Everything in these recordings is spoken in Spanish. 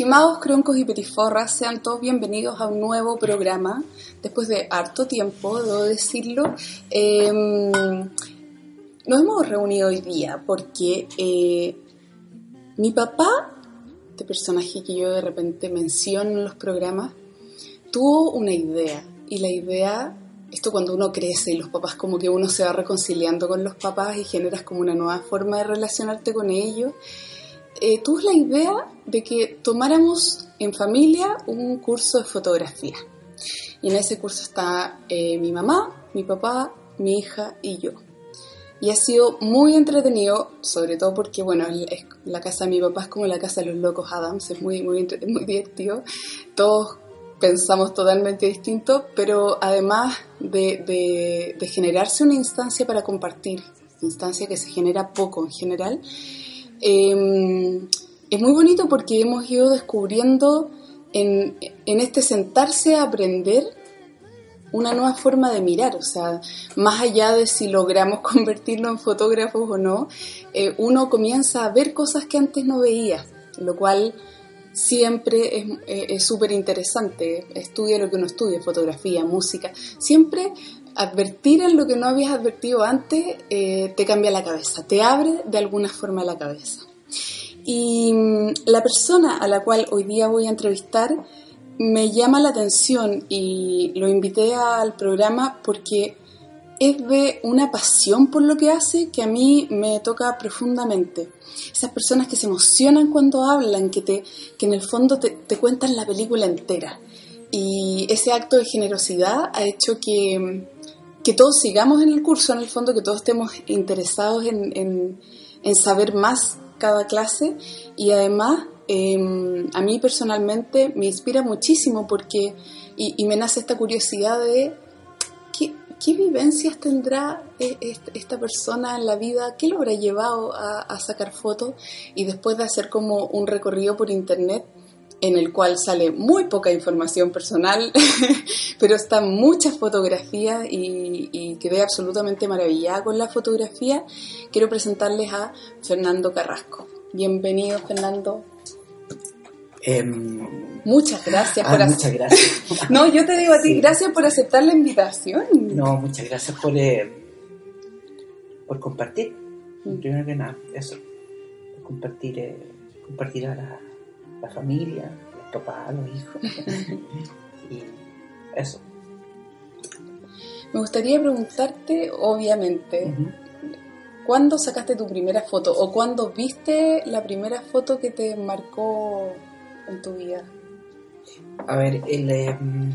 Estimados croncos y petiforras, sean todos bienvenidos a un nuevo programa. Después de harto tiempo, debo decirlo, em, nos hemos reunido hoy día porque eh, mi papá, este personaje que yo de repente menciono en los programas, tuvo una idea. Y la idea, esto cuando uno crece y los papás como que uno se va reconciliando con los papás y generas como una nueva forma de relacionarte con ellos eh, tuve la idea de que tomáramos en familia un curso de fotografía. Y en ese curso está eh, mi mamá, mi papá, mi hija y yo. Y ha sido muy entretenido, sobre todo porque, bueno, la casa de mi papá es como la casa de los locos Adams, es muy, muy, muy divertido. Todos pensamos totalmente distinto, pero además de, de generarse una instancia para compartir, instancia que se genera poco en general, Em, es muy bonito porque hemos ido descubriendo en, este sentarse a aprender una nueva forma de mirar, o sea, más allá de si logramos convertirnos en fotógrafos o no, eh, uno comienza a ver cosas que antes no veía, lo cual siempre es súper interesante, estudia lo que uno estudia, fotografía, música, siempre advertir en lo que no habías advertido antes eh, te cambia la cabeza, te abre de alguna forma la cabeza. Y mm, la persona a la cual hoy día voy a entrevistar me llama la atención y lo invité al programa porque es de una pasión por lo que hace que a mí me toca profundamente. Esas personas que se emocionan cuando hablan, que, te, que en el fondo te, te cuentan la película entera. Y ese acto de generosidad ha hecho que, que todos sigamos en el curso, en el fondo, que todos estemos interesados en, en, saber más cada clase. Y además em, a mí personalmente me inspira muchísimo porque y, me nace esta curiosidad de qué, qué, vivencias tendrá e, esta persona en la vida, qué lo habrá llevado a, a sacar fotos y después de hacer como un recorrido por internet en el cual sale muy poca información personal, pero están muchas fotografías y, quedé absolutamente maravillada con la fotografía. Quiero presentarles a Fernando Carrasco. Bienvenido, Fernando. Em, muchas gracias ah, por Muchas gracias. no, yo te digo a ti, gracias por aceptar la invitación. No, muchas gracias por, eh, por compartir. Mm. Primero que nada, eso. Por compartir, eh, compartir a la la familia, los papás, los hijos. y eso. Me gustaría preguntarte, obviamente, ¿cuándo sacaste tu primera foto o cuándo viste la primera foto que te marcó en tu vida? A ver, el, em,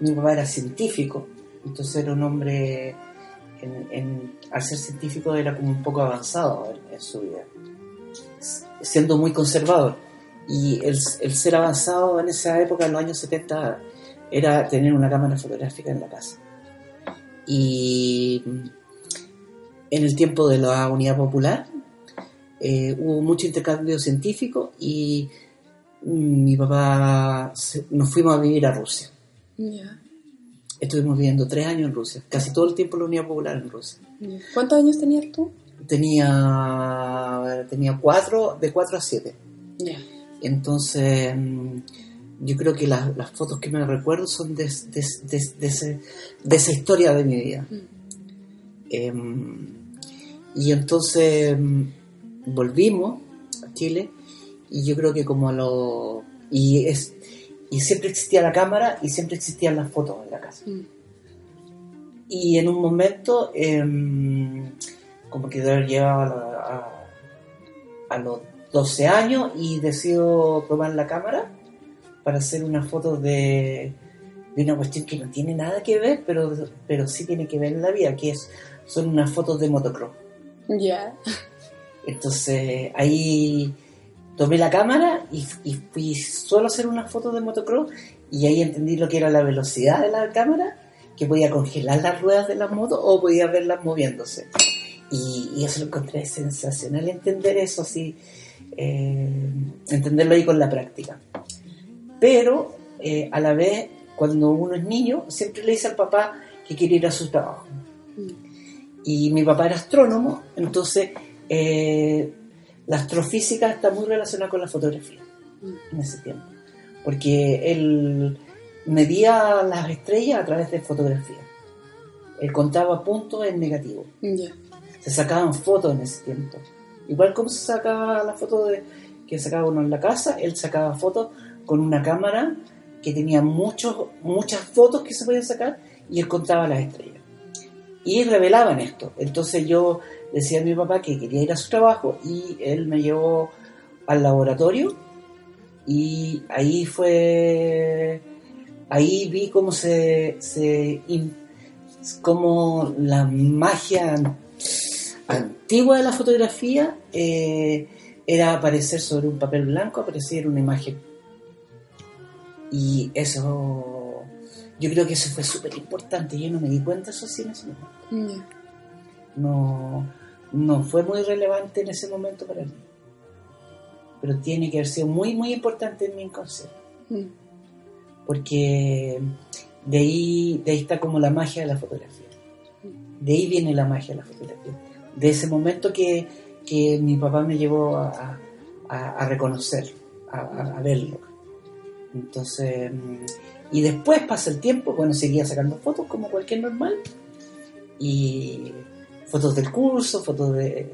mi papá era científico, entonces era un hombre, al ser científico era como un poco avanzado en su vida siendo muy conservador. Y el, ser avanzado en esa época, en los años 70, era tener una cámara fotográfica en la casa. Y en el tiempo de la Unidad Popular eh, hubo mucho intercambio científico y mi papá nos fuimos a vivir a Rusia. Estuvimos viviendo tres años en Rusia, casi todo el tiempo en la Unidad Popular en Rusia. ¿Cuántos años tenías tú? Tenía, tenía cuatro, de cuatro a siete. Entonces, mm, yo creo que las, fotos que me recuerdo son de, esa historia de mi vida. Mm. Em, y entonces mm, volvimos a Chile y yo creo que como lo... Y, es, y siempre existía la cámara y siempre existían las fotos en la casa. Y en un momento... Em, como que llegaba a, a, los 12 años y decido tomar la cámara para hacer una foto de, de, una cuestión que no tiene nada que ver, pero, pero sí tiene que ver en la vida, que es, son unas fotos de motocross. Ya. Entonces ahí tomé la cámara y, y, fui solo a hacer unas fotos de motocross y ahí entendí lo que era la velocidad de la cámara, que podía congelar las ruedas de la moto o podía verlas moviéndose. Y, eso lo encontré sensacional entender eso así, eh, entenderlo ahí con la práctica. Pero eh, a la vez, cuando uno es niño, siempre le dice al papá que quiere ir a su trabajo. Y mi papá era astrónomo, entonces eh, la astrofísica está muy relacionada con la fotografía mm. en ese tiempo, porque él medía las estrellas a través de fotografía. Él contaba puntos en negativo. Se sacaban fotos en ese tiempo. Igual como se sacaba la foto de, que sacaba uno en la casa, él sacaba fotos con una cámara que tenía muchos, muchas fotos que se podían sacar y él contaba las estrellas. Y revelaban esto. Entonces yo decía a mi papá que quería ir a su trabajo y él me llevó al laboratorio y ahí fue, ahí vi cómo se, se cómo la magia antigua de la fotografía eh, era aparecer sobre un papel blanco, aparecer una imagen. Y eso, yo creo que eso fue súper importante. Yo no me di cuenta eso así en ese momento. No, no fue muy relevante en ese momento para mí. Pero tiene que haber sido muy, muy importante en mi inconsciente. Mm. Porque de ahí, de ahí está como la magia de la fotografía. De ahí viene la magia de la fotografía. De ese momento que, mi papá me llevó a, reconocer, a, verlo. Entonces, y después pasa el tiempo, bueno, seguía sacando fotos como cualquier normal. Y fotos del curso, fotos de,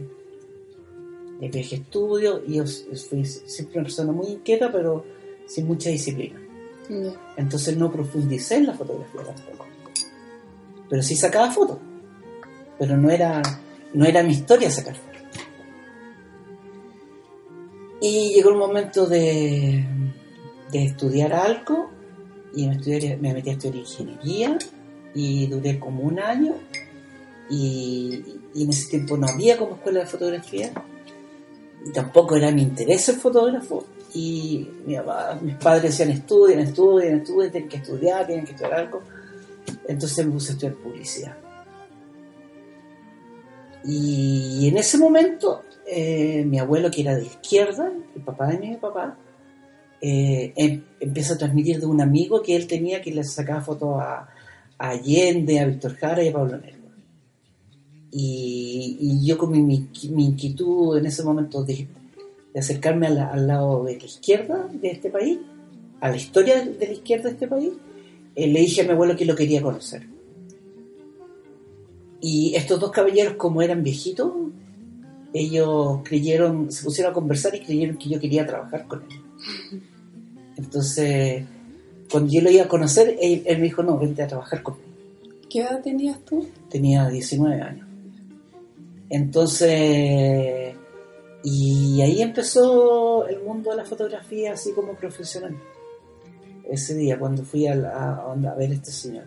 de viaje estudio. Y yo fui siempre una persona muy inquieta, pero sin mucha disciplina. Entonces no profundicé en la fotografía tampoco. Pero sí sacaba fotos. Pero no era, no era mi historia sacar fotos. Y llegó el momento de, de estudiar algo y me, me metí a estudiar ingeniería y duré como un año y, en ese tiempo no había como escuela de fotografía y tampoco era mi interés el fotógrafo y mis padres decían estudien, estudien, estudien, tienen que estudiar, tienen que estudiar algo. Entonces me puse a estudiar publicidad. Y en ese momento, eh, mi abuelo, que era de izquierda, el papá de mi papá, eh, em, empieza a transmitir de un amigo que él tenía que le sacaba fotos a, Allende, a Víctor Jara y a Pablo Nervo. Y, yo con mi, mi, inquietud en ese momento de, de acercarme al lado de la izquierda de este país, a la historia de la izquierda de este país, eh, le dije a mi abuelo que lo quería conocer. Y estos dos caballeros, como eran viejitos, ellos creyeron, se pusieron a conversar y creyeron que yo quería trabajar con él. Entonces, cuando yo lo iba a conocer, él, él me dijo, no, vente a trabajar conmigo. ¿Qué edad tenías tú? Tenía 19 años. Entonces, y ahí empezó el mundo de la fotografía así como profesional. Ese día, cuando fui a, a, ver a este señor.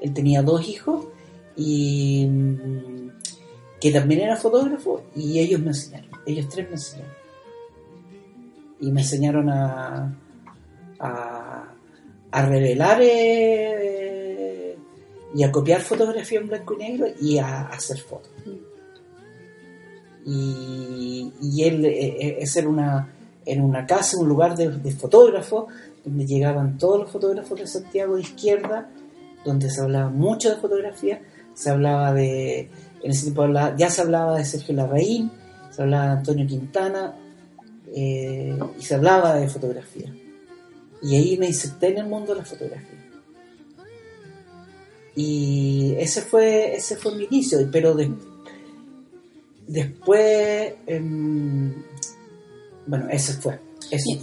Él tenía dos hijos y que también era fotógrafo y ellos me enseñaron, ellos tres me enseñaron. Y me enseñaron a, a, revelar eh, y a copiar fotografía en blanco y negro y a hacer fotos y, y él eh, eh, es en una, en una casa, un lugar de, fotógrafos, donde llegaban todos los fotógrafos de Santiago de izquierda, donde se hablaba mucho de fotografía, se hablaba de, en ese tiempo ya se hablaba de Sergio Larraín, se hablaba de Antonio Quintana, eh, y se hablaba de fotografía. Y ahí me inserté en el mundo de la fotografía. Y ese fue, ese fue mi inicio, pero después Después, em, bueno, ese fue.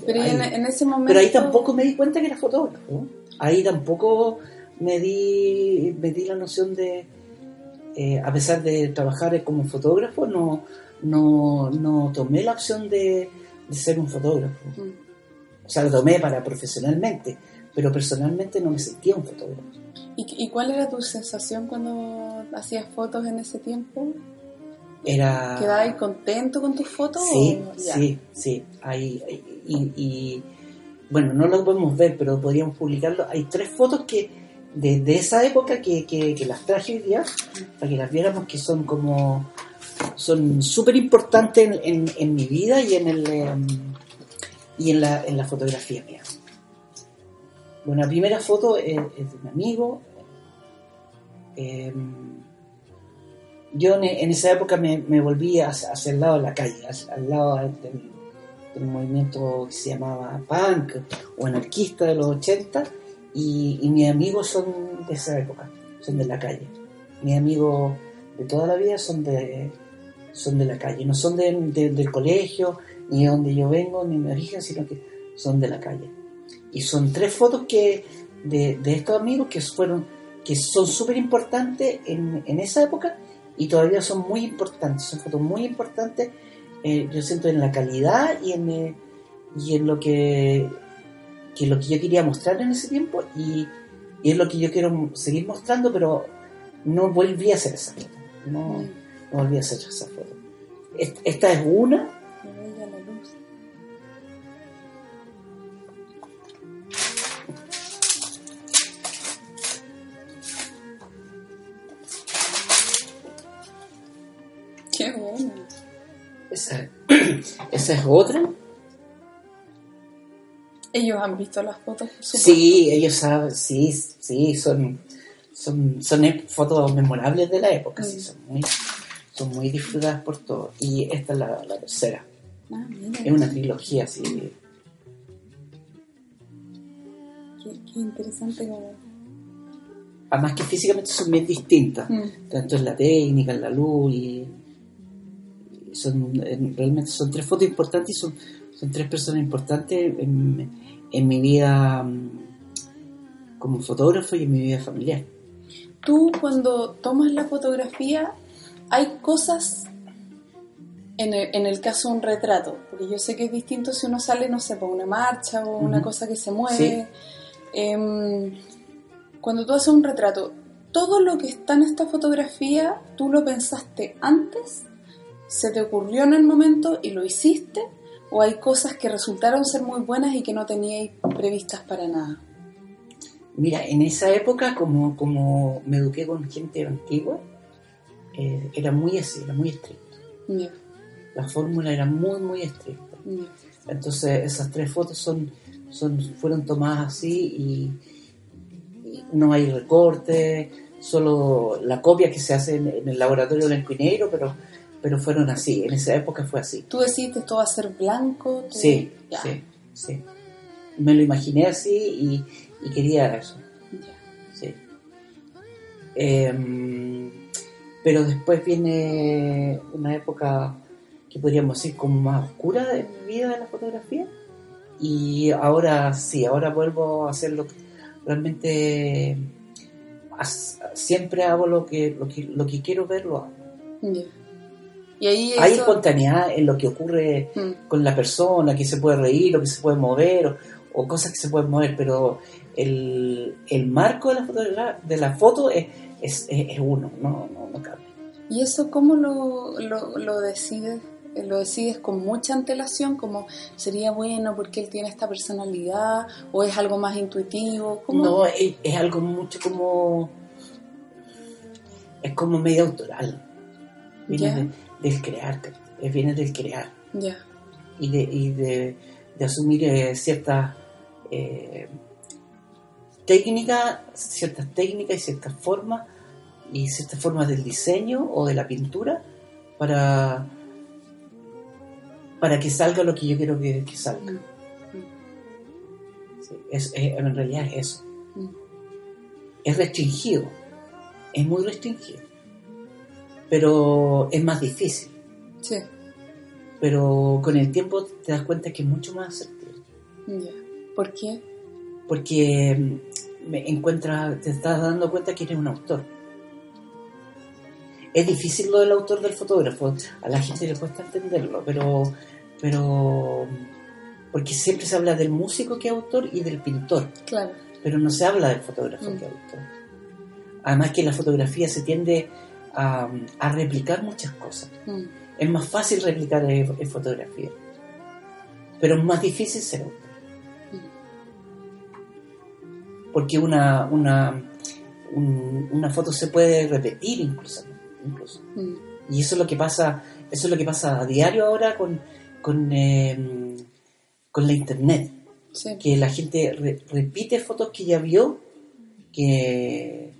pero ahí, en, ese momento... Pero ahí tampoco me di cuenta que era fotógrafo. Ahí tampoco me di, me di la noción de, eh, a pesar de trabajar como fotógrafo, no, no, no tomé la opción de, ser un fotógrafo. Mm. O sea, lo tomé para profesionalmente, pero personalmente no me sentía un fotógrafo. ¿Y, ¿Y cuál era tu sensación cuando hacías fotos en ese tiempo? Era... ¿Quedabas contento con tus fotos? Sí, sí, sí. Hay, y, bueno, no lo podemos ver, pero podríamos publicarlo. Hay tres fotos que de, esa época que, que, las traje hoy día, para que las viéramos, que son como son súper importantes en, en, mi vida y en el em, y en la, en la fotografía mía. Bueno, la primera foto es, de un amigo. Eh, yo en, esa época me, me volví hacia, el lado de la calle, al lado del, movimiento que se llamaba punk o anarquista de los 80 y, y mis amigos son de esa época, son de la calle. Mis amigos de toda la vida son de, son de la calle, no son de, del colegio, ni de donde yo vengo, ni mi origen, sino que son de la calle. Y son tres fotos que de, de estos amigos que fueron que son súper importantes en, en, esa época y todavía son muy importantes, son fotos muy importantes, eh, yo siento en la calidad y en, eh, y en lo que, que lo que yo quería mostrar en ese tiempo y, y, es lo que yo quiero seguir mostrando, pero no volví a hacer esa foto, no, no volví a hacer esa foto. Esta es una Esa, esa es otra. ¿Ellos han visto las fotos? Sí, ellos saben, sí, sí, son, son, son fotos memorables de la época, sí, mm. son muy, son muy disfrutadas por todos. Y esta es la, la tercera. Ah, es una trilogía así. Qué, interesante Además que físicamente son bien distintas, mm. tanto en la técnica, en la luz y son realmente son tres fotos importantes y son, son tres personas importantes en, en mi vida mm, como fotógrafo y en mi vida familiar. Tú cuando tomas la fotografía, hay cosas en el, en el, caso de un retrato, porque yo sé que es distinto si uno sale, no sé, por una marcha o una cosa que se mueve. Em, cuando tú haces un retrato, todo lo que está en esta fotografía, ¿tú lo pensaste antes se te ocurrió en el momento y lo hiciste? ¿O hay cosas que resultaron ser muy buenas y que no teníais previstas para nada? Mira, en esa época, como, como me eduqué con gente antigua, eh, era muy así, era muy estricto. La fórmula era muy, muy estricta. Entonces, esas tres fotos son, son, fueron tomadas así y, no hay recorte, solo la copia que se hace en, el laboratorio blanco y negro, pero pero fueron así, en esa época fue así. ¿Tú decidiste todo a ser blanco? Sí, sí, sí. Me lo imaginé así y, quería eso. Sí. Em, pero después viene una época que podríamos decir como más oscura de mi vida de la fotografía. Y ahora sí, ahora vuelvo a hacer lo que realmente siempre hago lo que, lo que, lo que quiero ver, lo hago. Hay espontaneidad en lo que ocurre mm. con la persona, que se puede reír o que se puede mover o, cosas que se pueden mover, pero el, marco de la foto, de la foto es, es, uno, no, no, cambia. ¿Y eso cómo lo, lo, decides? ¿Lo decides con mucha antelación? como sería bueno porque él tiene esta personalidad? ¿O es algo más intuitivo? No, es, algo mucho como... Es como medio autoral. Viene, del crear, viene del crear. Y, de, y de, asumir eh, ciertas eh, técnicas, ciertas técnicas y ciertas formas y ciertas formas del diseño o de la pintura para, para que salga lo que yo quiero que, salga. Mm. es, en realidad es eso. Mm. Es restringido, es muy restringido pero es más difícil. Sí. Pero con el tiempo te das cuenta que es mucho más asertivo. Ya. ¿Por qué? Porque mm, me encuentras, te estás dando cuenta que eres un autor. Es difícil lo del autor del fotógrafo, a la gente le cuesta entenderlo, pero, pero porque siempre se habla del músico que es autor y del pintor. Claro. Pero no se habla del fotógrafo mm. que es autor. Además que la fotografía se tiende a, replicar muchas cosas. Mm. Es más fácil replicar en, fotografía, pero es más difícil ser autor. Mm. Porque una, una, una foto se puede repetir incluso. incluso. Mm. Y eso es lo que pasa, eso es lo que pasa a diario ahora con, con, em, con la internet. Que la gente repite fotos que ya vio, que,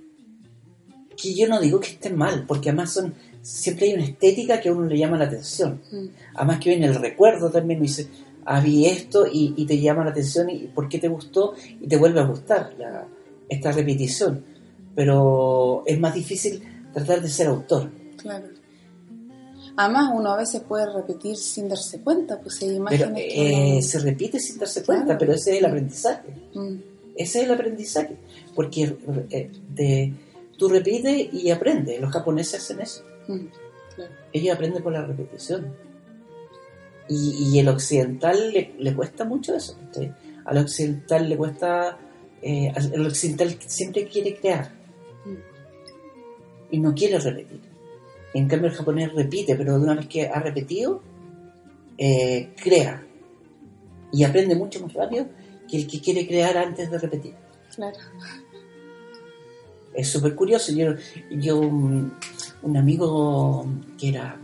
que yo no digo que estén mal, porque además son siempre hay una estética que a uno le llama la atención. Mm. Además que viene el recuerdo también, me dice, ah, vi esto y, te llama la atención y por qué te gustó y te vuelve a gustar esta repetición. Pero es más difícil tratar de ser autor. Claro. Además, uno a veces puede repetir sin darse cuenta, pues hay imágenes pero, eh, Se repite sin darse cuenta, pero ese es el aprendizaje. Mm. Ese es el aprendizaje. Porque eh, de, tú repites y aprendes. Los japoneses hacen eso. Mm, Ellos aprenden por la repetición. Y, el occidental le, cuesta mucho eso. Al occidental le cuesta. Eh, el occidental siempre quiere crear. Mm. Y no quiere repetir. En cambio el japonés repite, pero de una vez que ha repetido, eh, crea. Y aprende mucho más rápido que el que quiere crear antes de repetir. Claro. Es súper curioso. Yo, yo, un amigo que era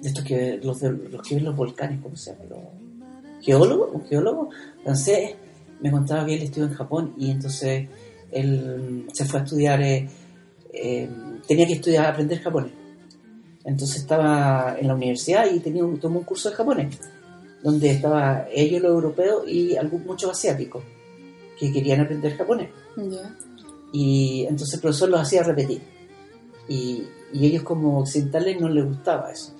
de estos que los, los que ven los volcanes, ¿cómo se llama? geólogo, un geólogo francés, me contaba que él estudió en Japón y entonces él se fue a estudiar eh, eh, tenía que estudiar, aprender japonés. Entonces estaba en la universidad y tenía un, tomó un curso de japonés, donde estaba ellos los europeos y algún, muchos asiáticos que querían aprender japonés. Y entonces el profesor los hacía repetir. Y, y, ellos como occidentales no les gustaba eso.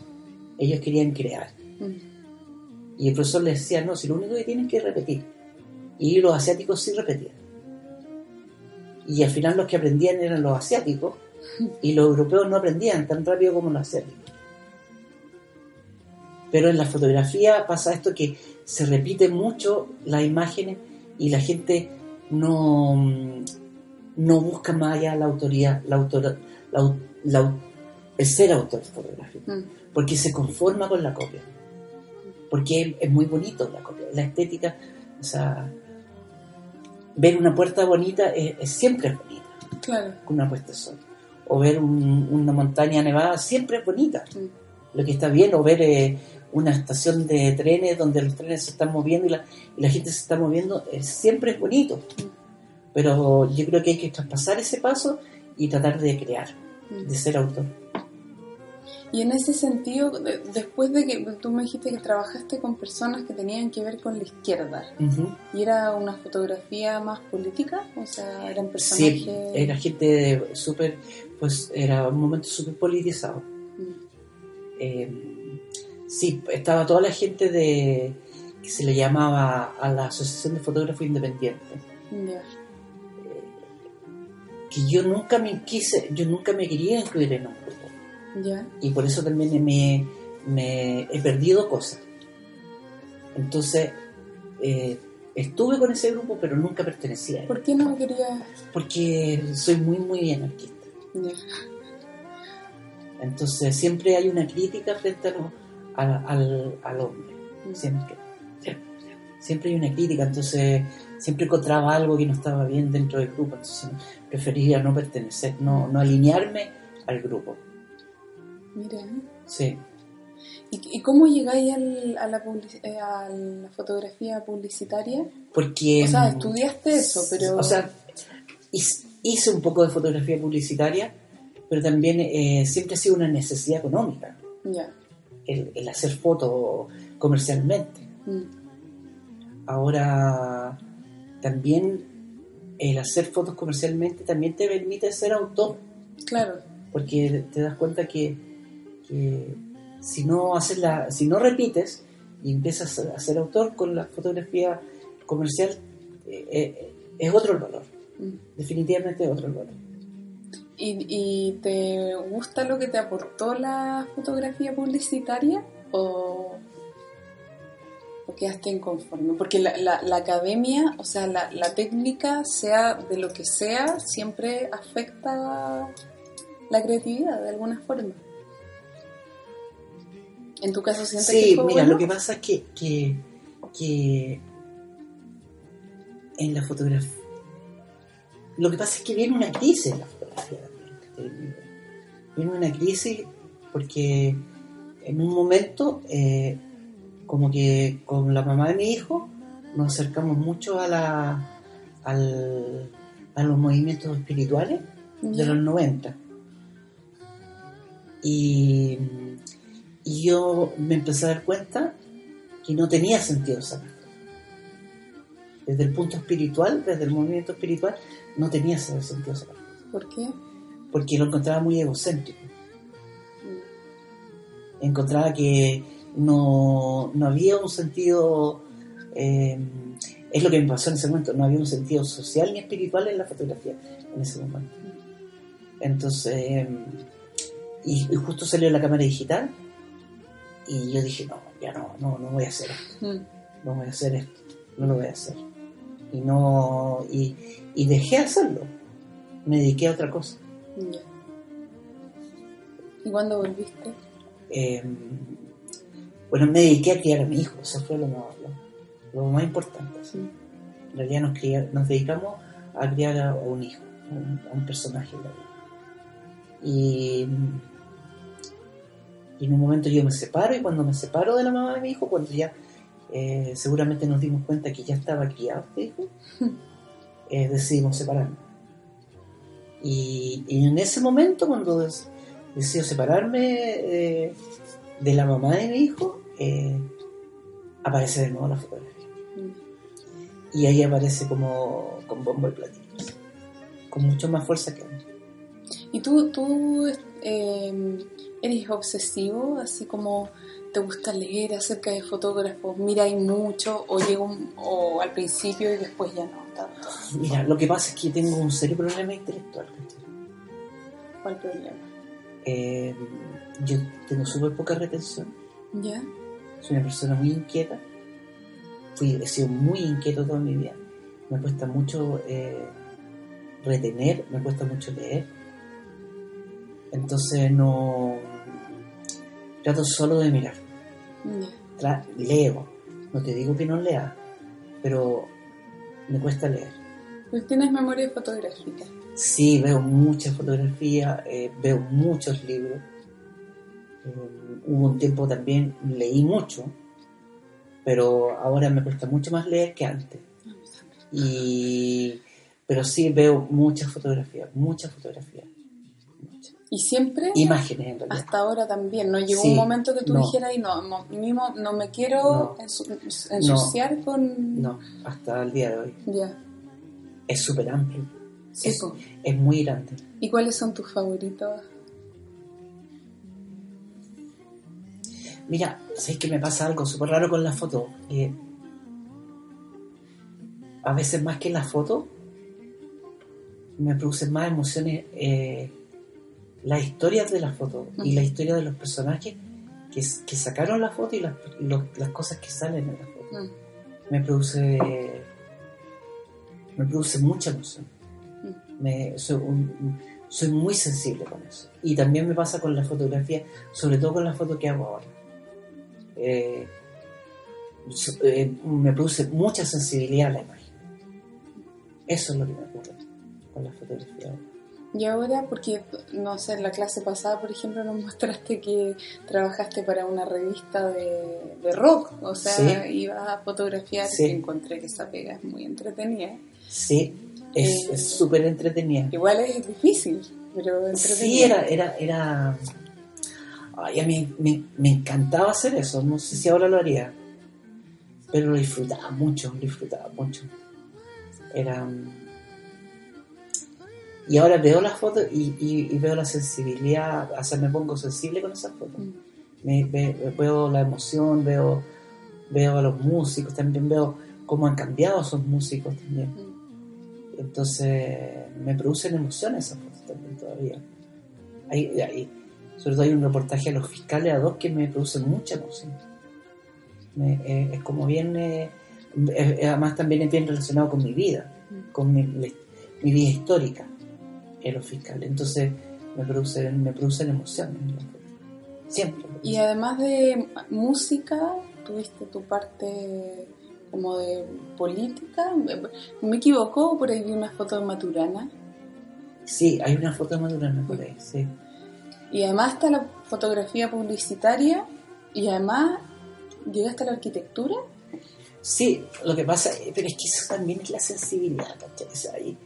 Ellos querían crear. Mm. Y el profesor les decía, no, si lo único que tienen que repetir. Y los asiáticos sí repetían. Y al final los que aprendían eran los asiáticos y los europeos no aprendían tan rápido como los asiáticos. Pero en la fotografía pasa esto que se repite mucho las imágenes y la gente no, no busca más allá la autoría, la autor, el ser autor fotográfico, mm. porque se conforma con la copia. Porque es, muy bonito la copia, la estética, o sea, ver una puerta bonita es, siempre es bonita. Claro. Con una puesta de sol. O ver una montaña nevada siempre es bonita. Mm. Lo que está bien, o ver eh, una estación de trenes donde los trenes se están moviendo y la, gente se está moviendo, siempre es bonito. Mm. Pero yo creo que hay que traspasar ese paso y tratar de crear, de ser autor. Y en ese sentido, después de que tú me dijiste que trabajaste con personas que tenían que ver con la izquierda, ¿y era una fotografía más política? O sea, eran personajes... Sí, era gente súper, pues era un momento súper politizado. Mm. Em, sí, estaba toda la gente de que se le llamaba a la Asociación de Fotógrafos Independientes. Eh, que yo nunca me quise, yo nunca me quería incluir en un grupo y por eso también me, he perdido cosas. Entonces, eh, estuve con ese grupo, pero nunca pertenecía. ¿Por qué no quería? Porque soy muy, muy anarquista. Entonces, siempre hay una crítica frente al, al, hombre. Siempre. Siempre hay una crítica. Entonces, siempre encontraba algo que no estaba bien dentro del grupo. Entonces, prefería no pertenecer, no, no alinearme al grupo. Mira. Sí. ¿Y, cómo llegáis a, la eh, a, la fotografía publicitaria? Porque... O sea, estudiaste eso, pero... O sea, hice un poco de fotografía publicitaria, pero también eh, siempre ha sido una necesidad económica. Ya. El, hacer fotos comercialmente. Mm. Ahora, también el hacer fotos comercialmente también te permite ser autor. Claro. Porque te das cuenta que que si no, haces la, si no repites y empiezas a ser autor con la fotografía comercial, eh, eh, es otro el valor. Mm. Definitivamente es otro el valor. ¿Y, ¿Y, te gusta lo que te aportó la fotografía publicitaria o, o quedaste inconforme? Porque la, la, academia, o sea, la, la, técnica, sea de lo que sea, siempre afecta la creatividad de alguna forma. ¿En tu caso sientes sí, que mira, lo que pasa es que, que, en la fotografía... Lo que pasa es que viene una crisis en la fotografía también. Viene una crisis porque en un momento, eh, como que con la mamá de mi hijo, nos acercamos mucho a, la, a los movimientos espirituales de los 90 Y, y yo me empecé a dar cuenta que no tenía sentido sacar Desde el punto espiritual, desde el movimiento espiritual, no tenía sentido sacar ¿Por qué? Porque lo encontraba muy egocéntrico. Encontraba que no, no había un sentido... Eh, es lo que me pasó en ese momento, no había un sentido social ni espiritual en la fotografía en ese momento. Entonces, y, justo salió la cámara digital y yo dije, no, ya no, no, no voy a hacer esto, mm. no voy a hacer esto, no lo voy a hacer. Y no, y, y dejé hacerlo, me dediqué a otra cosa. ¿Y cuándo volviste? Em, bueno, me dediqué a criar a mi hijo, eso fue lo, lo, más importante. En realidad nos, nos dedicamos a criar a, un hijo, a un, personaje en la vida. Y, en un momento yo me separo y cuando me separo de la mamá de mi hijo, cuando ya eh, seguramente nos dimos cuenta que ya estaba criado este hijo, eh, decidimos separarnos. Y, en ese momento, cuando decido separarme eh, de la mamá de mi hijo, aparece de nuevo la fotografía. Mm. Y ahí aparece como con bombo y platillo, con mucho más fuerza que antes. ¿Y tú, tú eh, eres obsesivo, así como te gusta leer acerca de fotógrafos, mira hay mucho, o llego o al principio y después ya no tanto? Mira, lo que pasa es que tengo un serio problema intelectual. ¿Cuál problema? Eh, yo tengo súper poca retención. ¿Ya? Soy una persona muy inquieta. Fui, he sido muy inquieto toda mi vida. Me cuesta mucho eh, retener, me cuesta mucho leer entonces no trato solo de mirar. leo. No te digo que no lea, pero me cuesta leer. Pues ¿Tienes memoria fotográfica? Sí, veo muchas fotografías, eh, veo muchos libros. Eh, hubo un tiempo también leí mucho, pero ahora me cuesta mucho más leer que antes. Y, pero sí veo muchas fotografías, muchas fotografías. Y siempre. Imágenes, en realidad. Hasta ahora también. No llegó un momento que tú dijeras, y no, no, mismo, no me quiero ensuciar con. No, hasta el día de hoy. Ya. Es súper amplio. Sí, es, es, muy grande. ¿Y cuáles son tus favoritos? Mira, sé que me pasa algo súper raro con la foto. a veces más que la foto, me producen más emociones. Eh, las historias de la foto y la historia de los personajes que, que sacaron la foto y las, las cosas que salen en la foto. Me produce me produce mucha emoción. Me, soy, soy, muy sensible con eso. Y también me pasa con la fotografía, sobre todo con la foto que hago ahora. Eh, eh, me produce mucha sensibilidad a la imagen. Eso es lo que me ocurre con la fotografía. Y ahora, porque, no sé, en la clase pasada, por ejemplo, nos mostraste que trabajaste para una revista de, rock, o sea, ibas a fotografiar y encontré que esa pega es muy entretenida. Sí, es eh, súper entretenida. Igual es difícil, pero entretenida. Sí, era, era, era... Ay, a mí me, me encantaba hacer eso, no sé si ahora lo haría, pero lo disfrutaba mucho, lo disfrutaba mucho. Era y ahora veo las fotos y, veo la sensibilidad, o sea, me pongo sensible con esas fotos. Mm. Me, veo la emoción, veo, veo a los músicos, también veo cómo han cambiado esos músicos también. Mm. Entonces me producen emociones esas fotos también todavía. Hay, sobre todo hay un reportaje a los fiscales a dos que me producen mucha emoción. Eh, es como bien, eh, además también es bien relacionado con mi vida, mm. con mi vida histórica en los fiscales. Entonces me producen, me producen emociones. Siempre. Y además de música, tuviste tu parte como de política. ¿Me equivoco? Por ahí vi una foto de Maturana. Sí, hay una foto de Maturana por ahí, sí. Y además está la fotografía publicitaria y además llegaste a la arquitectura. Sí, lo que pasa, pero es que eso también es la sensibilidad, ¿cachai?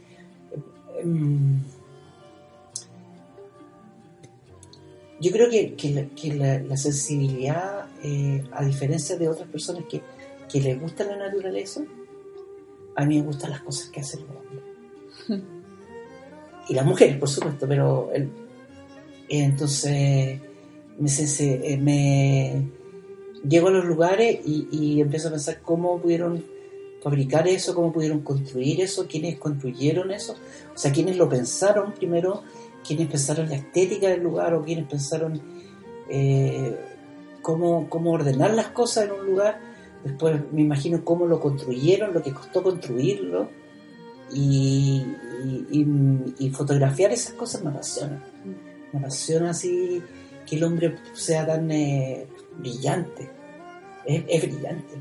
yo creo que, que, la, sensibilidad, eh, a diferencia de otras personas que, que les gusta la naturaleza, a mí me gustan las cosas que hacen los hombres. y las mujeres, por supuesto, pero el, entonces me, eh, me, llego a los lugares y, empiezo a pensar cómo pudieron fabricar eso, cómo pudieron construir eso, quiénes construyeron eso, o sea, quiénes lo pensaron primero, quiénes pensaron la estética del lugar o quiénes pensaron eh, cómo, cómo ordenar las cosas en un lugar, después me imagino cómo lo construyeron, lo que costó construirlo y, y, fotografiar esas cosas me apasiona, me apasiona así que el hombre sea tan eh, brillante, es, brillante.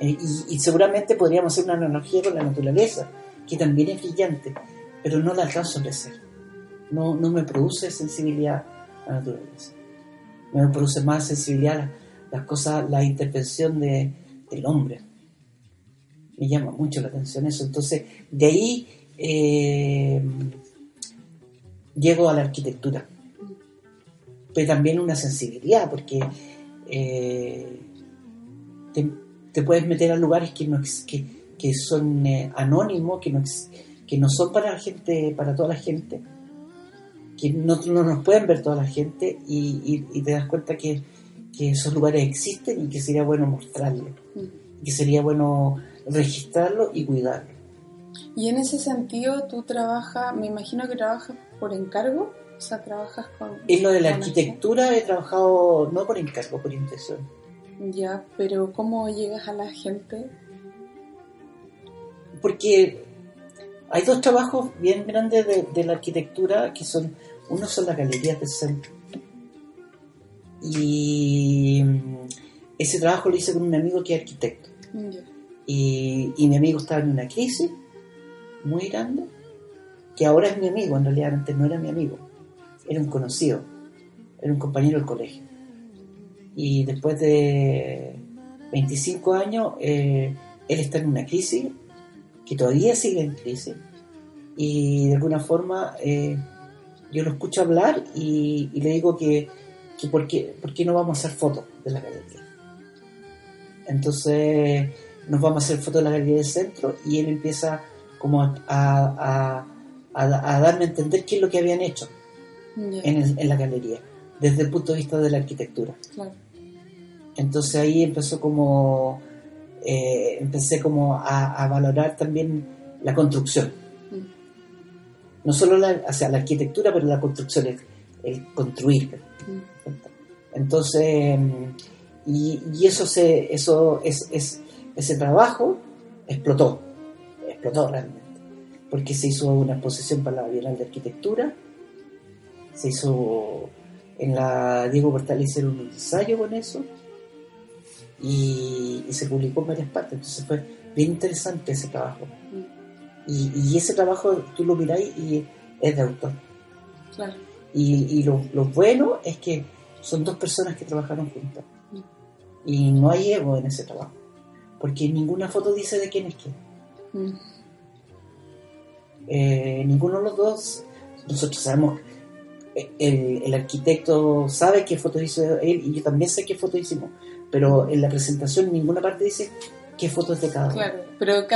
Eh, y, seguramente podríamos hacer una analogía con la naturaleza, que también es brillante, pero no la alcanzo a apreciar. No, no me produce sensibilidad a la naturaleza. Me produce más sensibilidad a las cosas, la intervención de, del hombre. Me llama mucho la atención eso. Entonces, de ahí eh, llego a la arquitectura. Pero también una sensibilidad, porque eh, te, puedes meter a lugares que, no, que, que son eh, anónimos, que no, que no son para la gente, para toda la gente, que no, nos pueden ver toda la gente y, te das cuenta que, esos lugares existen y que sería bueno mostrarlo, mm. que sería bueno registrarlo y cuidarlo. Y en ese sentido, tú trabajas, me imagino que trabajas por encargo, o sea, trabajas con... En lo de la arquitectura he trabajado no por encargo, por intención. Ya, pero ¿cómo llegas a la gente? Porque hay dos trabajos bien grandes de, la arquitectura que son, uno son las galerías del centro. Y mm, ese trabajo lo hice con un amigo que es arquitecto. Y, y, mi amigo estaba en una crisis muy grande, que ahora es mi amigo, en realidad antes no era mi amigo, era un conocido, era un compañero del colegio y después de 25 años eh, él está en una crisis que todavía sigue en crisis y de alguna forma eh, yo lo escucho hablar y, le digo que, que por, qué, por, qué, no vamos a hacer fotos de la galería. Entonces nos vamos a hacer fotos de la galería del centro y él empieza como a, a, a, darme a entender qué es lo que habían hecho en, en, la galería desde el punto de vista de la arquitectura. Claro. Entonces ahí empezó como, eh, empecé como a, valorar también la construcción. Mm. No solo la, la arquitectura, pero la construcción, el, construir. Mm. Entonces, y, eso, se, eso es, es, ese trabajo explotó, explotó realmente, porque se hizo una exposición para la Bienal de Arquitectura, se hizo en la Diego Portal hicieron un ensayo con eso, y, se publicó en varias partes. Entonces fue bien interesante ese trabajo. Y, ese trabajo tú lo miráis y es de autor. Claro. Y, lo, bueno es que son dos personas que trabajaron juntas. Mm. Y no hay ego en ese trabajo. Porque ninguna foto dice de quién es quién. Mm. Eh, ninguno de los dos, nosotros sabemos, el, el, arquitecto sabe qué foto hizo él y yo también sé qué foto hicimos, pero en la presentación ninguna parte dice qué fotos de cada uno. Claro, pero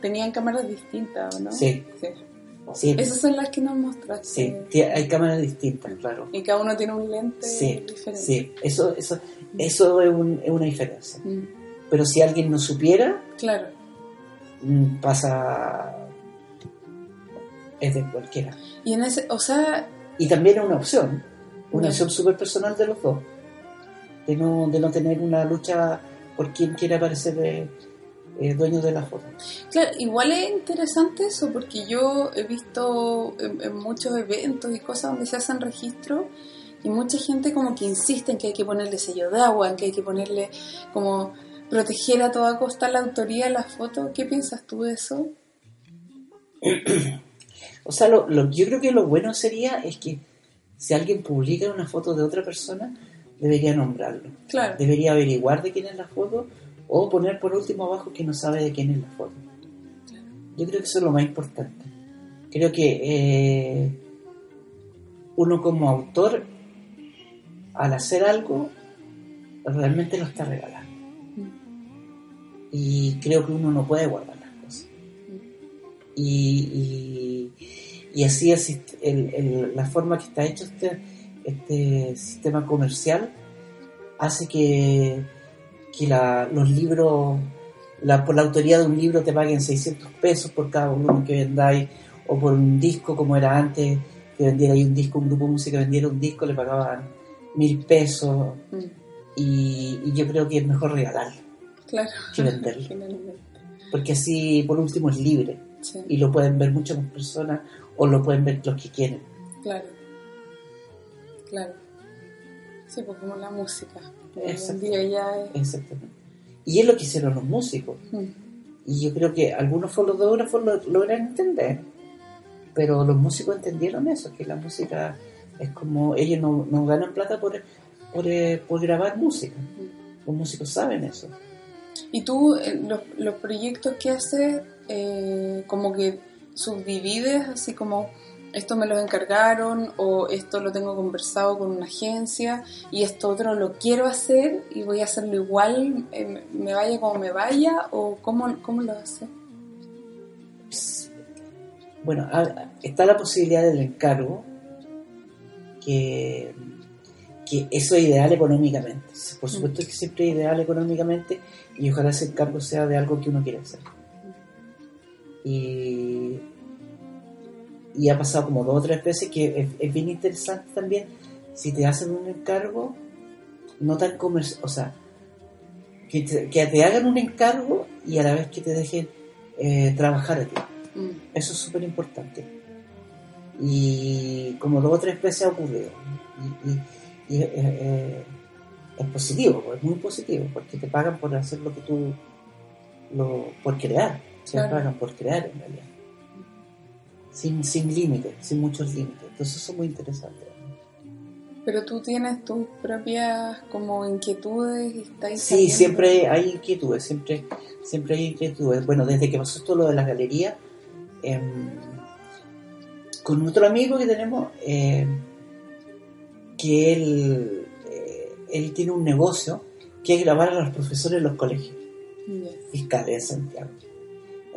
tenían cámaras distintas, ¿no? Sí. sí. Esas son las que nos mostraste. Sí, hay cámaras distintas, claro. Y cada uno tiene un lente diferente. Sí, eso, eso, eso es, una diferencia. Mm. Pero si alguien no supiera, claro. Mm, pasa. Es de cualquiera. Y en ese, o sea. Y también es una opción, una opción súper personal de los dos de no, de no tener una lucha por quien quiera parecer eh, eh, dueño de la foto. Claro, igual es interesante eso, porque yo he visto en, muchos eventos y cosas donde se hacen registros y mucha gente como que insiste en que hay que ponerle sello de agua, en que hay que ponerle como proteger a toda costa la autoría de la foto. ¿Qué piensas tú de eso? o sea, lo, lo, yo creo que lo bueno sería es que si alguien publica una foto de otra persona, debería nombrarlo. Debería averiguar de quién es la foto o poner por último abajo que no sabe de quién es la foto. Yo creo que eso es lo más importante. Creo que eh, uno como autor al hacer algo, realmente lo está regalando. Y creo que uno no puede guardar las cosas. Y, y, así es la forma que está hecho este, este sistema comercial hace que, que los libros, la, por la autoría de un libro te paguen 600 pesos por cada volumen que vendáis, o por un disco como era antes, que vendiera ahí un disco, un grupo de música vendiera un disco, le pagaban mil pesos. Mm. Y, yo creo que es mejor regalarlo claro. que venderlo. Porque así, por último, es libre. Y lo pueden ver muchas más personas o lo pueden ver los que quieren. Claro. Claro. Sí, pues como la música. Exactamente. Y es lo que hicieron los músicos. Mm. Y yo creo que algunos fotógrafos lo logran entender. Pero los músicos entendieron eso, que la música es como, ellos no, no ganan plata por, por, eh, por, grabar música. Mm. Los músicos saben eso. ¿Y tú, eh, los, los proyectos que haces, eh, como que subdivides, así como esto me lo encargaron o esto lo tengo conversado con una agencia y esto otro lo quiero hacer y voy a hacerlo igual, me vaya como me vaya o cómo, cómo lo haces? Bueno, está la posibilidad del encargo, que, que eso es ideal económicamente. Por supuesto que siempre es ideal económicamente y ojalá ese encargo sea de algo que uno quiere hacer. Y, y ha pasado como dos o tres veces que es, bien interesante también si te hacen un encargo no tan comercial, o sea, que te, hagan un encargo y a la vez que te dejen eh, trabajar a ti. Mm. Eso es súper importante. Y como dos o tres veces ha ocurrido. Y, eh, es positivo, es muy positivo, porque te pagan por hacer lo que tú, lo, por crear, se pagan por crear en realidad. Sin, sin límites, sin muchos límites. Entonces eso es muy interesante. Pero tú tienes tus propias como inquietudes y estáis Sí, siempre hay inquietudes, siempre, siempre hay inquietudes. Bueno, desde que pasó esto lo de las galerías, Em, con otro amigo que tenemos, eh, que él, eh, él tiene un negocio que es grabar a los profesores en los colegios fiscales de Santiago.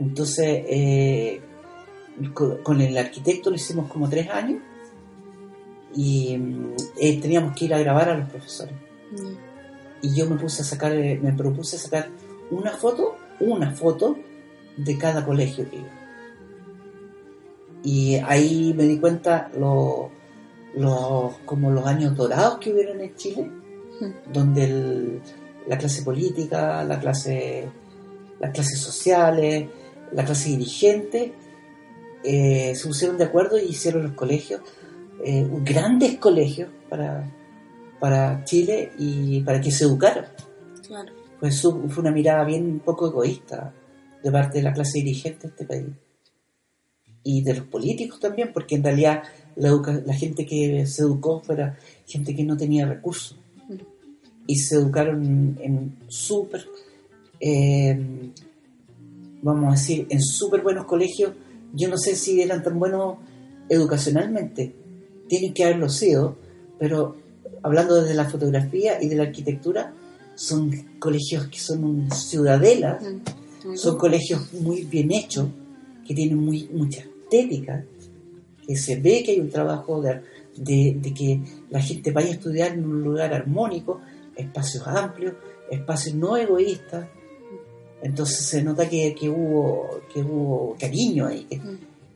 Entonces, eh, con, el arquitecto lo hicimos como tres años y teníamos que ir a grabar a los profesores. Y yo me puse a sacar, me propuse sacar una foto, una foto de cada colegio que iba. Y ahí me di cuenta los como los años dorados que hubieron en Chile, hmm. donde la clase política, la clase, las clases sociales, la clase dirigente eh, se pusieron de acuerdo y hicieron los colegios, eh, grandes colegios para, para Chile y para que se educaran. Claro. Pues fue una mirada bien poco egoísta de parte de la clase dirigente de este país y de los políticos también, porque en realidad la, la gente que se educó fuera gente que no tenía recursos y se educaron en súper, eh, vamos a decir, en súper buenos colegios. Yo no sé si eran tan buenos educacionalmente, tienen que haberlo sido, pero hablando desde la fotografía y de la arquitectura, son colegios que son ciudadelas, son colegios muy bien hechos, que tienen muy, mucha estética, que se ve que hay un trabajo de, de, que la gente vaya a estudiar en un lugar armónico, espacios amplios, espacios no egoístas. Entonces se nota que, que hubo, que hubo cariño ahí,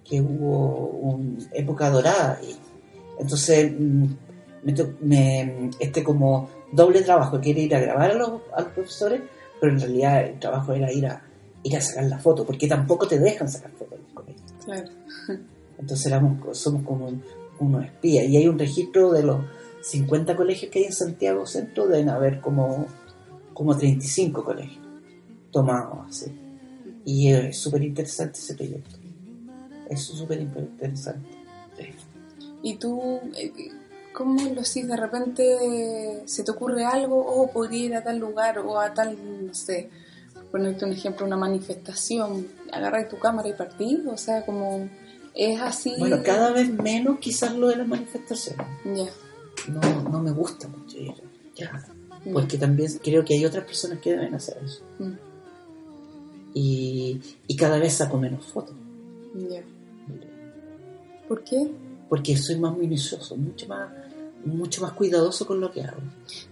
que, hubo una época dorada. Y, entonces, mm, me, este como doble trabajo, que era ir a grabar a los, a los profesores, pero en realidad el trabajo era ir a, ir a sacar la foto, porque tampoco te dejan sacar fotos en los Claro. Entonces éramos, somos como unos espías. Y hay un registro de los 50 colegios que hay en Santiago Centro, deben haber como, como 35 colegios tomados así. Y es súper interesante ese proyecto. Es súper interesante. ¿Y tú eh, cómo lo haces? De repente se te ocurre algo, o oh, podría ir a tal lugar o a tal, no sé, ponerte un ejemplo, una manifestación, agarrar tu cámara y partir, o sea, como es así. Bueno, cada vez menos quizás lo de las manifestaciones. Ya. no, no me gusta mucho ir. Ya. Porque también creo que hay otras personas que deben hacer eso. Mm. Y, y, cada vez saco menos fotos. Ya. ¿Por qué? Porque soy más minucioso, mucho más, mucho más cuidadoso con lo que hago.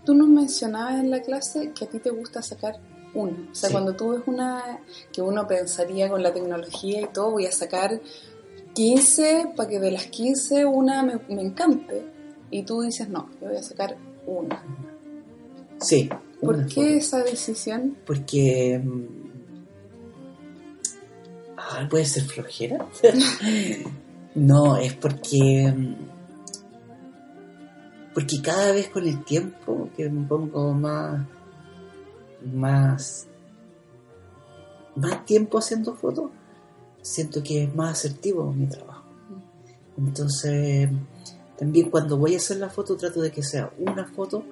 Tú nos mencionabas en la clase que a ti te gusta sacar una. O sea, cuando tú ves una que uno pensaría con la tecnología y todo, voy a sacar 15 para que de las 15 una me, me encante. Y tú dices, no, yo voy a sacar una. Sí. ¿Por qué esa decisión? Porque... Ah, puede ser flojera. no, es porque... Porque cada vez con el tiempo que me pongo más... Más... Más tiempo haciendo fotos, siento que es más asertivo mi trabajo. Entonces, también cuando voy a hacer la foto trato de que sea una foto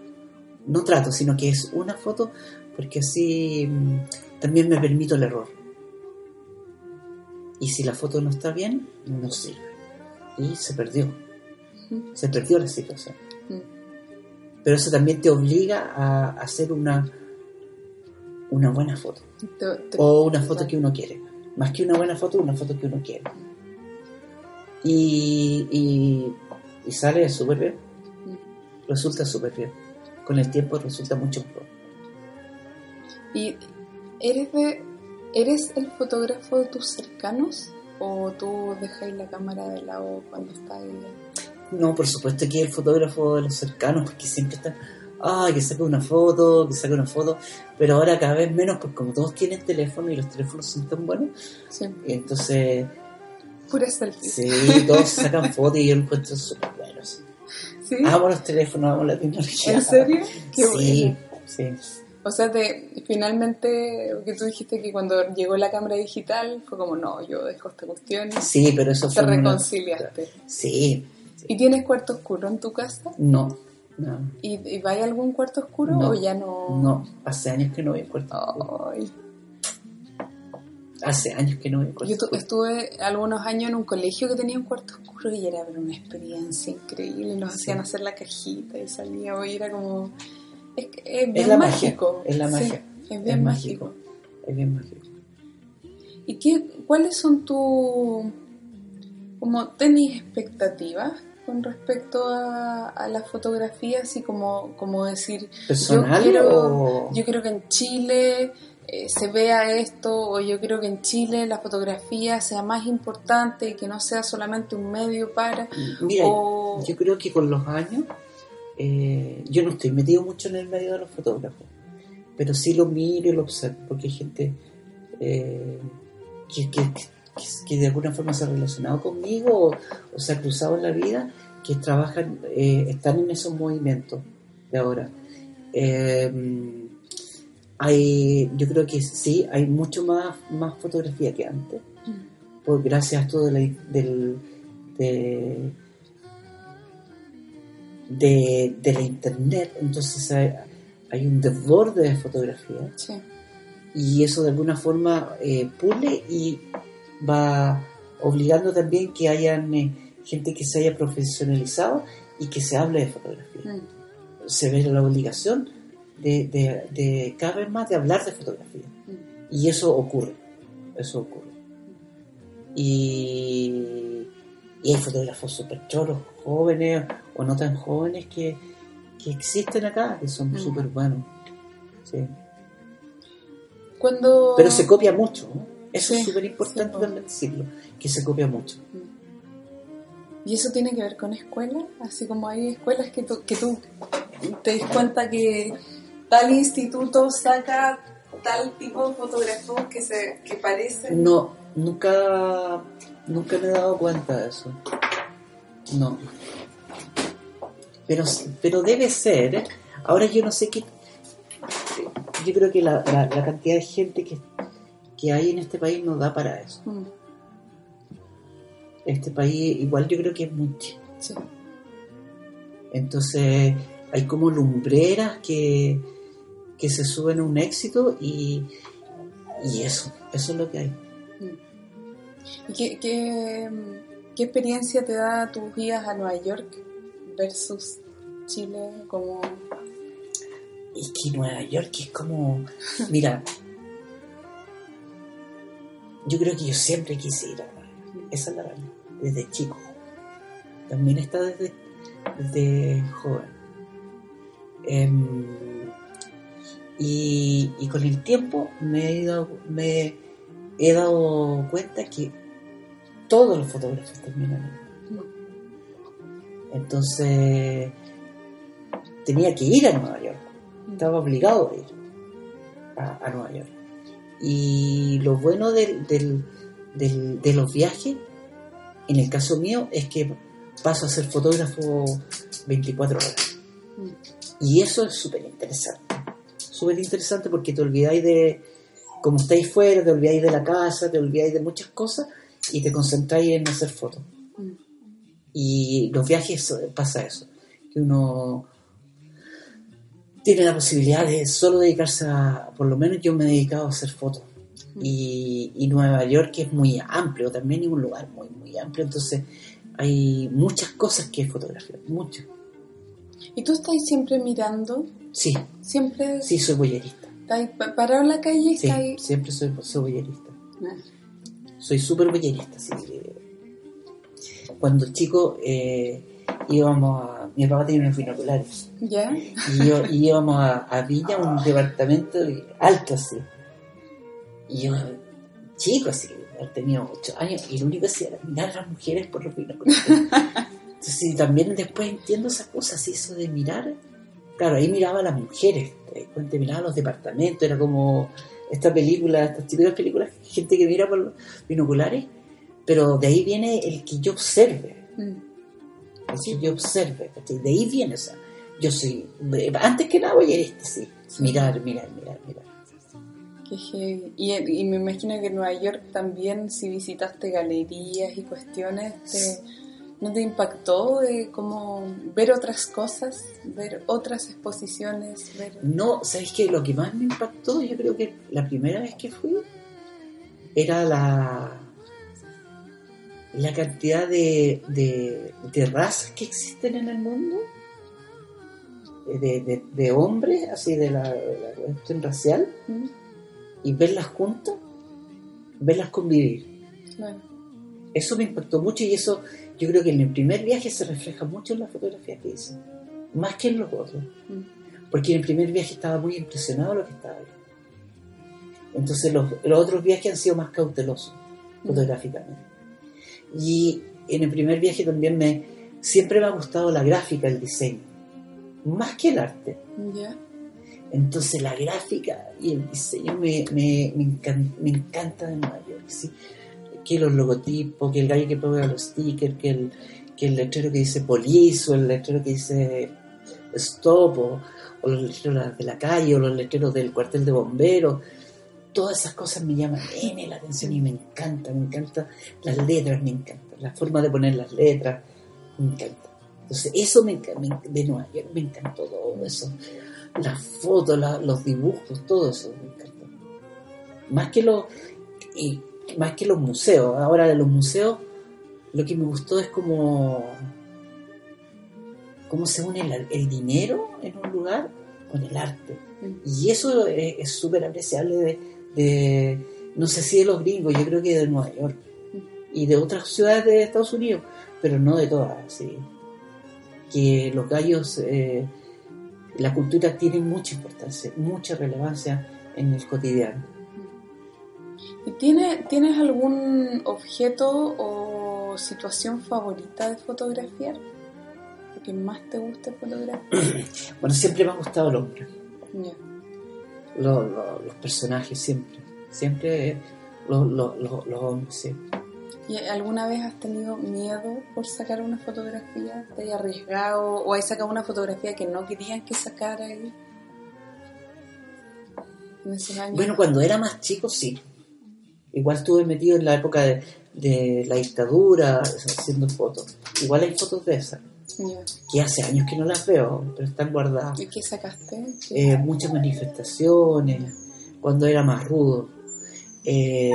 no trato, sino que es una foto, porque así mm, también me permito el error. Y si la foto no está bien, no sirve. Y se perdió. Se perdió la situación. Pero eso también te obliga a hacer una, una buena foto. o una foto que uno quiere. Más que una buena foto, una foto que uno quiere. Y, y, y sale súper bien. Resulta súper bien con el tiempo resulta mucho mejor. ¿Y eres, de, eres el fotógrafo de tus cercanos o tú dejáis la cámara de lado cuando estás ahí? No, por supuesto que el fotógrafo de los cercanos, porque siempre están, ah, que saque una foto, que saque una foto, pero ahora cada vez menos, porque como todos tienen teléfono y los teléfonos son tan buenos, entonces... Pura selfie. Sí, todos sacan fotos y yo encuentro súper buenos. Amo los teléfonos, amo la tecnología. ¿En serio? Qué sí, sí. O sea, te, finalmente, que tú dijiste que cuando llegó la cámara digital fue como, no, yo dejo esta cuestión. Sí, pero eso Te reconciliaste. Sí, ¿Y tienes cuarto oscuro en tu casa? No, no. ¿Y, y va a algún cuarto oscuro o ya no? No, hace años que no voy a cuarto oscuro. Hace años que no Yo estuve algunos años en un colegio que tenía un cuarto oscuro y era una experiencia increíble. Nos hacían hacer la cajita y salía y era como... Es, es bien mágico. es la magia. es bien mágico. Es bien mágico. ¿Y qué, cuáles son tus... como tenis expectativas con respecto a, la fotografía, así como, como decir, yo quiero, yo creo que en Chile eh, se vea esto, o yo creo que en Chile la fotografía sea más importante y que no sea solamente un medio para... Mira, yo creo que con los años, eh, yo no estoy metido mucho en el medio de los fotógrafos, pero sí lo miro y lo observo, porque hay gente eh, que, de alguna forma se ha relacionado conmigo o, se ha cruzado en la vida, que trabajan, están en esos movimientos de ahora. Eh, hay, yo creo que sí, hay mucho más, más fotografía que antes, mm. por gracias a todo la, del, de, de, la internet, entonces hay, un desborde de fotografía. Y eso de alguna forma eh, pule y va obligando también que hayan eh, gente que se haya profesionalizado y que se hable de fotografía. Mm. Se ve la obligación de, de, cada vez más de hablar de fotografía. Mm. Y eso ocurre, eso ocurre. Y, y hay fotógrafos súper choros, jóvenes o no tan jóvenes que, que existen acá, que son mm. súper buenos. Sí. Cuando... Pero se copia mucho, eso es súper importante también decirlo, que se copia mucho. Mm. ¿Y eso tiene que ver con escuelas? Así como hay escuelas que tú, que tú te das cuenta que tal instituto saca tal tipo de fotógrafos que se que parecen. No, nunca, nunca me he dado cuenta de eso. No. Pero, pero debe ser. Ahora yo no sé qué. Yo creo que la, cantidad de gente que, que, hay en este país no da para eso. Mm. Este país, igual yo creo que es mucho. Sí. Entonces, hay como lumbreras que, que se suben a un éxito y, y eso, eso es lo que hay. ¿Y qué, qué, experiencia te da tus vidas a Nueva York versus Chile? Como... Es que Nueva York es como... Mira, yo creo que yo siempre quise ir a Esa es la verdad, desde chico. También está desde, desde joven. Em, y, y, con el tiempo me he, ido, me he dado cuenta que todos los fotógrafos terminan Entonces tenía que ir a Nueva York. Estaba obligado a ir a Nueva York. Y lo bueno del, de los viajes, en el caso mío, es que paso a ser fotógrafo 24 horas. Mm. Y eso es súper interesante. Súper interesante porque te olvidáis de, como estáis fuera, te olvidáis de la casa, te olvidáis de muchas cosas y te concentráis en hacer fotos. Y los viajes pasa eso, que uno tiene la posibilidad de solo dedicarse a, por lo menos yo me he dedicado a hacer fotos. Y, Nueva York es muy amplio, también es un lugar muy, muy amplio, entonces hay muchas cosas que fotografiar, mucho. ¿Y tú estás siempre mirando? Sí. ¿Siempre? Sí, soy boyerista. ¿Estás parado en la calle? Sí, siempre soy, soy boyerista. Ah. Soy súper boyerista, sí. Cuando chico eh, íbamos a mi papá tenía unos binoculares. ¿Ya? Y, yo, íbamos a, a, Villa, un departamento alto así. Y yo, chico así, tenía ocho años, y lo único que hacía era mirar a las mujeres por los binoculares. Entonces también después entiendo esas cosas, eso de mirar. Claro, ahí miraba a las mujeres, te miraba a los departamentos, era como esta película, estas típicas películas, gente que mira por los binoculares, pero de ahí viene el que yo observe. Mm que yo observe, de ahí viene, o sea, yo soy, antes que nada voy a este, sí, mirar, mirar, mirar, mirar. Qué y, y, me imagino que en Nueva York también, si visitaste galerías y cuestiones, ¿no te impactó de cómo ver otras cosas, ver otras exposiciones? No, ¿sabes qué? Lo que más me impactó, yo creo que la primera vez que fui, era la la cantidad de, de, razas que existen en el mundo, de, de, hombres, así de la, cuestión racial, y verlas juntas, verlas convivir. Eso me impactó mucho y eso yo creo que en el primer viaje se refleja mucho en la fotografía que hice, más que en los otros. Porque en el primer viaje estaba muy impresionado lo que estaba ahí. Entonces los, los otros viajes han sido más cautelosos fotográficamente. Y en el primer viaje también me siempre me ha gustado la gráfica, el diseño, más que el arte. Entonces la gráfica y el diseño me, me, me, encanta, de Nueva York. Que los logotipos, que el gallo que pone los stickers, que el, que el letrero que dice police, o el letrero que dice stop, o, los letreros de la calle, o los letreros del cuartel de bomberos todas esas cosas me llaman N la atención y me encanta, me encanta las letras, me encanta, la forma de poner las letras, me encanta. Entonces, eso me, encanta, de Nueva York me encantó todo eso. Las fotos, los dibujos, todo eso me encanta. Más que, los, y, más que los museos. Ahora de los museos, lo que me gustó es como cómo se une el dinero en un lugar con el arte. Mm. Y eso es súper apreciable de, de, no sé si de los gringos, yo creo que de Nueva York y de otras ciudades de Estados Unidos, pero no de todas, sí. Que los gallos, eh, la cultura tiene mucha importancia, mucha relevancia en el cotidiano. ¿Y tiene, tienes algún objeto o situación favorita de fotografiar? ¿Lo que más te gusta fotografiar? bueno, siempre me ha gustado el hombre los, personajes siempre, siempre los, hombres, ¿Y alguna vez has tenido miedo por sacar una fotografía? ¿Te has arriesgado o has sacado una fotografía que no querían que sacara ahí? Bueno, cuando era más chico sí. Igual estuve metido en la época de, de la dictadura haciendo fotos. Igual hay fotos de esas. Que hace años que no las veo, pero están guardadas. ¿Y qué sacaste? Eh, muchas manifestaciones, cuando era más rudo. Eh,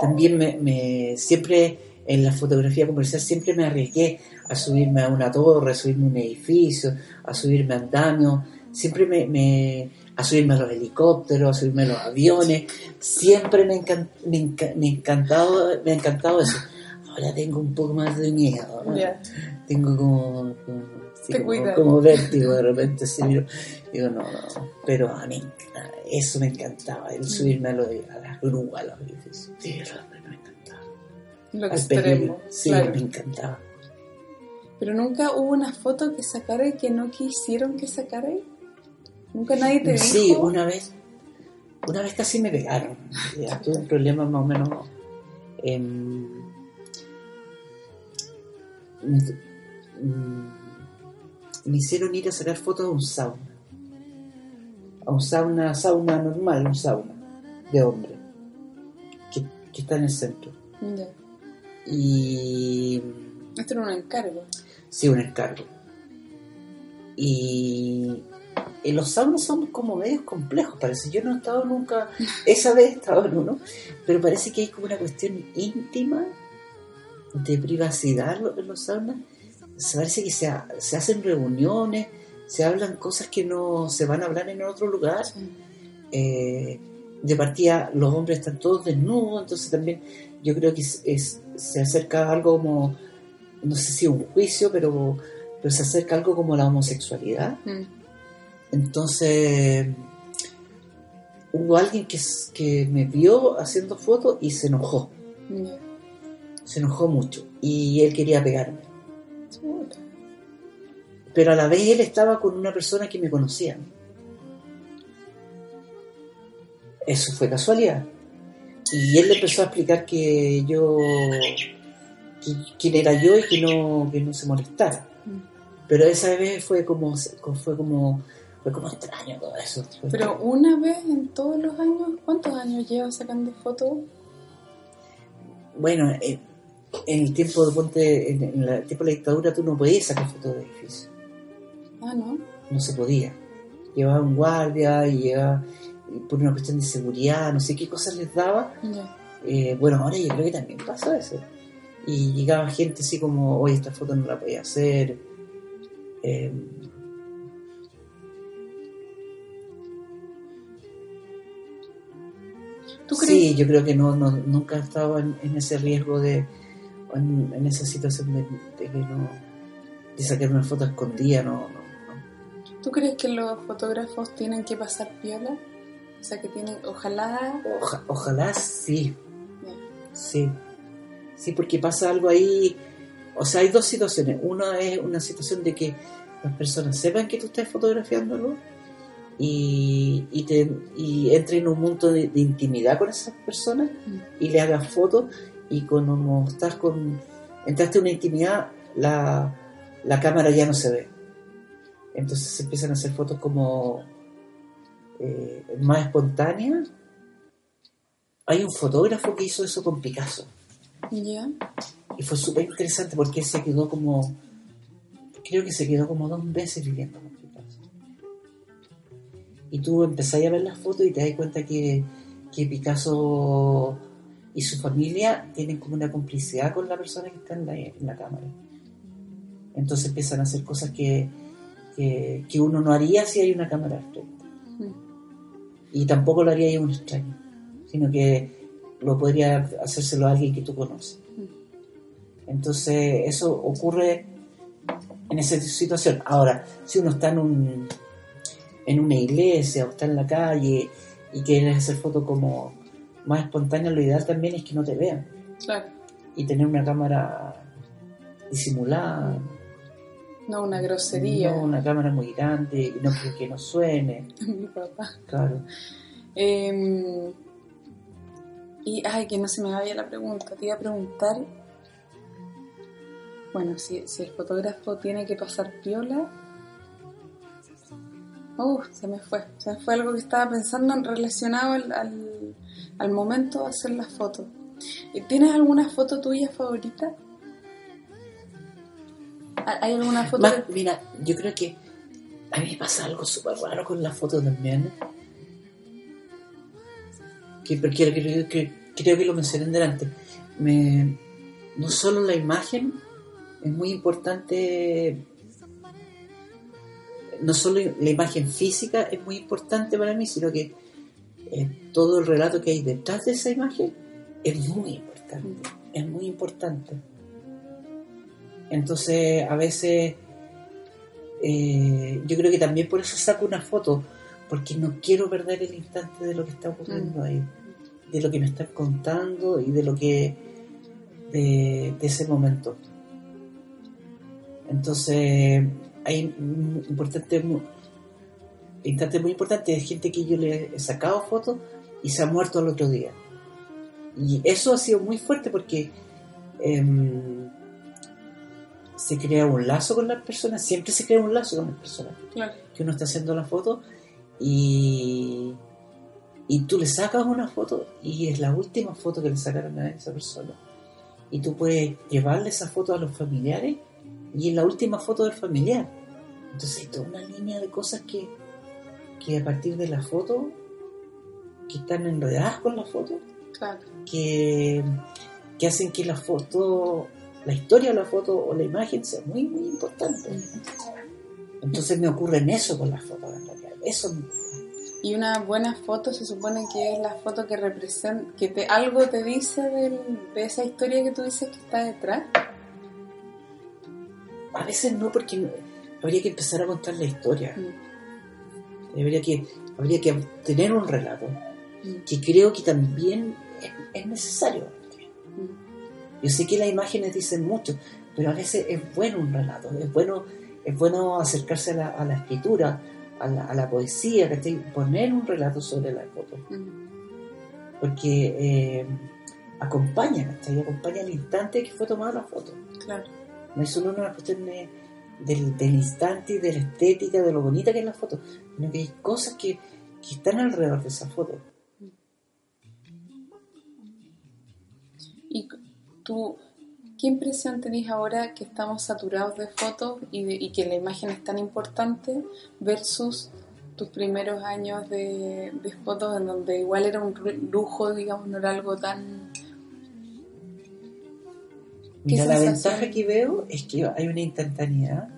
también me, siempre en la fotografía comercial siempre me arriesgué a subirme a una torre, a subirme a un edificio, a subirme a andamio, siempre me, a subirme a los helicópteros, a subirme a los aviones, siempre me, me, encantado, me ha encantado eso. Ahora tengo un poco más de miedo, tengo como, como, vértigo de repente, digo, no, no, pero a mí eso me encantaba, el mm. subirme a, lo a las grúas, a los edificios, sí, me encantaba. Lo extremo, sí, me encantaba. Pero nunca hubo una foto que sacara y que no quisieron que sacara. Nunca nadie te dijo. Sí, una vez, una vez casi me pegaron. tuve un problema más o menos. me, hicieron ir a sacar fotos a un sauna. A un sauna, sauna normal, un sauna de hombre. Que, está en el centro. Y. Esto era un encargo. Sí, un encargo. Y en los saunas son como medios complejos, parece. Yo no he estado nunca, esa vez he estado en uno, pero parece que hay como una cuestión íntima de privacidad en los saunas. Se parece que se, se hacen reuniones, se hablan cosas que no se van a hablar en otro lugar. Eh, de partida, los hombres están todos desnudos, entonces también yo creo que es, se acerca algo como no sé si un juicio, pero, pero se acerca algo como la homosexualidad. Mm. Entonces, hubo alguien que, que me vio haciendo fotos y se enojó. Se enojó mucho y él quería pegarme. Pero a la vez él estaba con una persona que me conocía. Eso fue casualidad. Y él le empezó a explicar que yo quién era yo y que no, que no se molestara. Mm. Pero esa vez fue como, fue como, fue como extraño todo eso. Pero una vez en todos los años, ¿cuántos años llevas sacando fotos? Bueno, en, el tiempo de ponte, en, el tiempo de la dictadura tú no podías sacar fotos de edificios. Ah, ¿no? No se podía. Llevaba un guardia y llevaba por una cuestión de seguridad, no sé qué cosas les daba. Eh, bueno, ahora yo creo que también pasa eso y llegaba gente así como, oye, esta foto no la podía hacer. Eh, ¿Tú Sí, yo creo que no, nunca he estado en, ese riesgo de, en, esa situación de, que no, de sacar una foto escondida, no, no, ¿Tú crees que los fotógrafos tienen que pasar piola? O sea, que tienen, ojalá... ojalá sí, sí. ¿sí? Porque pasa algo ahí, o sea, hay dos situaciones. Una es una situación de que las personas sepan que tú estás fotografiándolo y, y, te, y entre en un mundo de, intimidad con esas personas y le hagas fotos y cuando estás con, entraste en una intimidad, la, la cámara ya no se ve. Entonces se empiezan a hacer fotos como eh, más espontáneas. Hay un fotógrafo que hizo eso con Picasso. Y fue súper interesante porque se quedó como, creo que se quedó como dos veces viviendo con. Y tú empezás a ver las fotos y te das cuenta que, que Picasso y su familia tienen como una complicidad con la persona que está en la, en la cámara. Entonces empiezan a hacer cosas que, que, que, uno no haría si hay una cámara al frente. Y tampoco lo haría un extraño, sino que lo podría hacérselo a alguien que tú conoces. Entonces, eso ocurre en esa situación. Ahora, si uno está en, un, en una iglesia o está en la calle y quieres hacer fotos como más espontáneas, lo ideal también es que no te vean. Claro. Y tener una cámara disimulada. No una grosería. No una cámara muy grande, no que no suene. Mi papá. Claro. Eh, y, ay, que no se me vaya la pregunta. Te iba a preguntar, bueno, si, el fotógrafo tiene que pasar piola. Uh, se me fue. Se me fue algo que estaba pensando relacionado al, al, momento de hacer la foto. ¿Tienes alguna foto tuya favorita? ¿Hay alguna foto? Mira, yo creo que a mí me pasa algo súper raro con las fotos también que, creo, que, creo que lo mencioné delante. Me, no solo la imagen, es muy importante, no solo la imagen física es muy importante para mí, sino que eh, todo el relato que hay detrás de esa imagen es muy importante, es muy importante. Entonces, a veces, eh, yo creo que también por eso saco una foto, porque no quiero perder el instante de lo que está ocurriendo mm. ahí, de lo que me están contando y de lo que, de, ese momento. Entonces, hay importante, instantes muy importantes de gente que yo le he sacado fotos y se ha muerto al otro día. Y eso ha sido muy fuerte porque em, se crea un lazo con las personas, siempre se crea un lazo con las personas. Que uno está haciendo la foto y, y tú le sacas una foto y es la última foto que le sacaron a esa persona. Y tú puedes llevarle esa foto a los familiares y es la última foto del familiar. Entonces hay toda una línea de cosas que, que a partir de la foto, que están enredadas con la foto, que, que hacen que la foto la historia de la foto o la imagen sea muy, muy importante. Entonces me ocurre en eso con las fotos, en realidad. Eso Y una buena foto se supone que es la foto que representa, que te, algo te dice de esa historia que tú dices que está detrás. A veces no, porque habría que empezar a contar la historia. Mm. Habría, que, habría que tener un relato, mm. que creo que también es necesario. Yo sé que las imágenes dicen mucho, pero a veces es bueno un relato, es bueno, es bueno acercarse a la, escritura, a la, a la poesía, poner un relato sobre la foto. Porque eh, acompaña, acompaña el instante que fue tomada la foto. Claro. No es solo una cuestión del, del, instante y de la estética, de lo bonita que es la foto, sino que hay cosas que, que están alrededor de esa foto. Y ¿qué impresión tenéis ahora que estamos saturados de fotos y, que la imagen es tan importante versus tus primeros años de, fotos en donde igual era un lujo, digamos, no era algo tan... Mira, la ventaja que veo es que hay una instantaneidad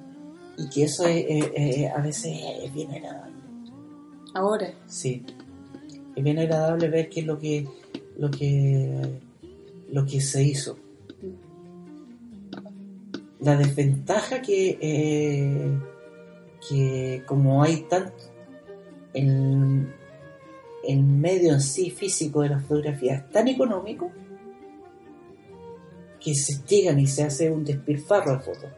y que eso a veces es bien agradable. Ahora. Sí. Es bien agradable ver qué es lo que, lo que lo que se hizo. La desventaja que, eh, que como hay tanto en el medio en sí físico de la fotografía es tan económico que se llegan y se hace un despilfarro de fotos.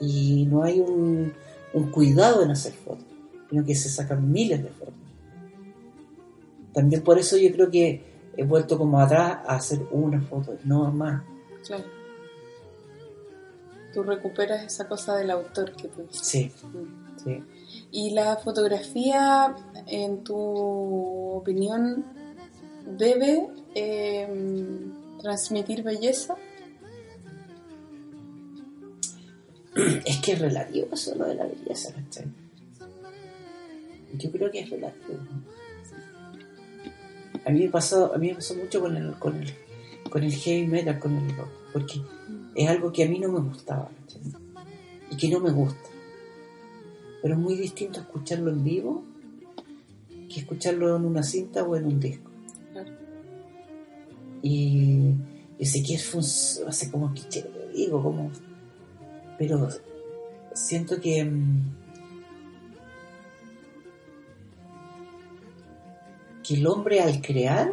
Y no hay un, un cuidado en hacer fotos, sino que se sacan miles de fotos. También por eso yo creo que he vuelto como atrás a hacer una foto, no más. Claro. Tú recuperas esa cosa del autor que tú Sí, mm. sí. ¿Y la fotografía, en tu opinión, debe em, transmitir belleza? Es que es relativo eso lo de la belleza, ¿cachai? Yo creo que es relativo. A mí me pasó, a mí me pasó mucho con el, con el, con el heavy metal, con el rock, porque es algo que a mí no me gustaba y que no me gusta. Pero es muy distinto escucharlo en vivo que escucharlo en una cinta o en un disco. Y, que es hace como que digo, como, pero siento que mm, el hombre al crear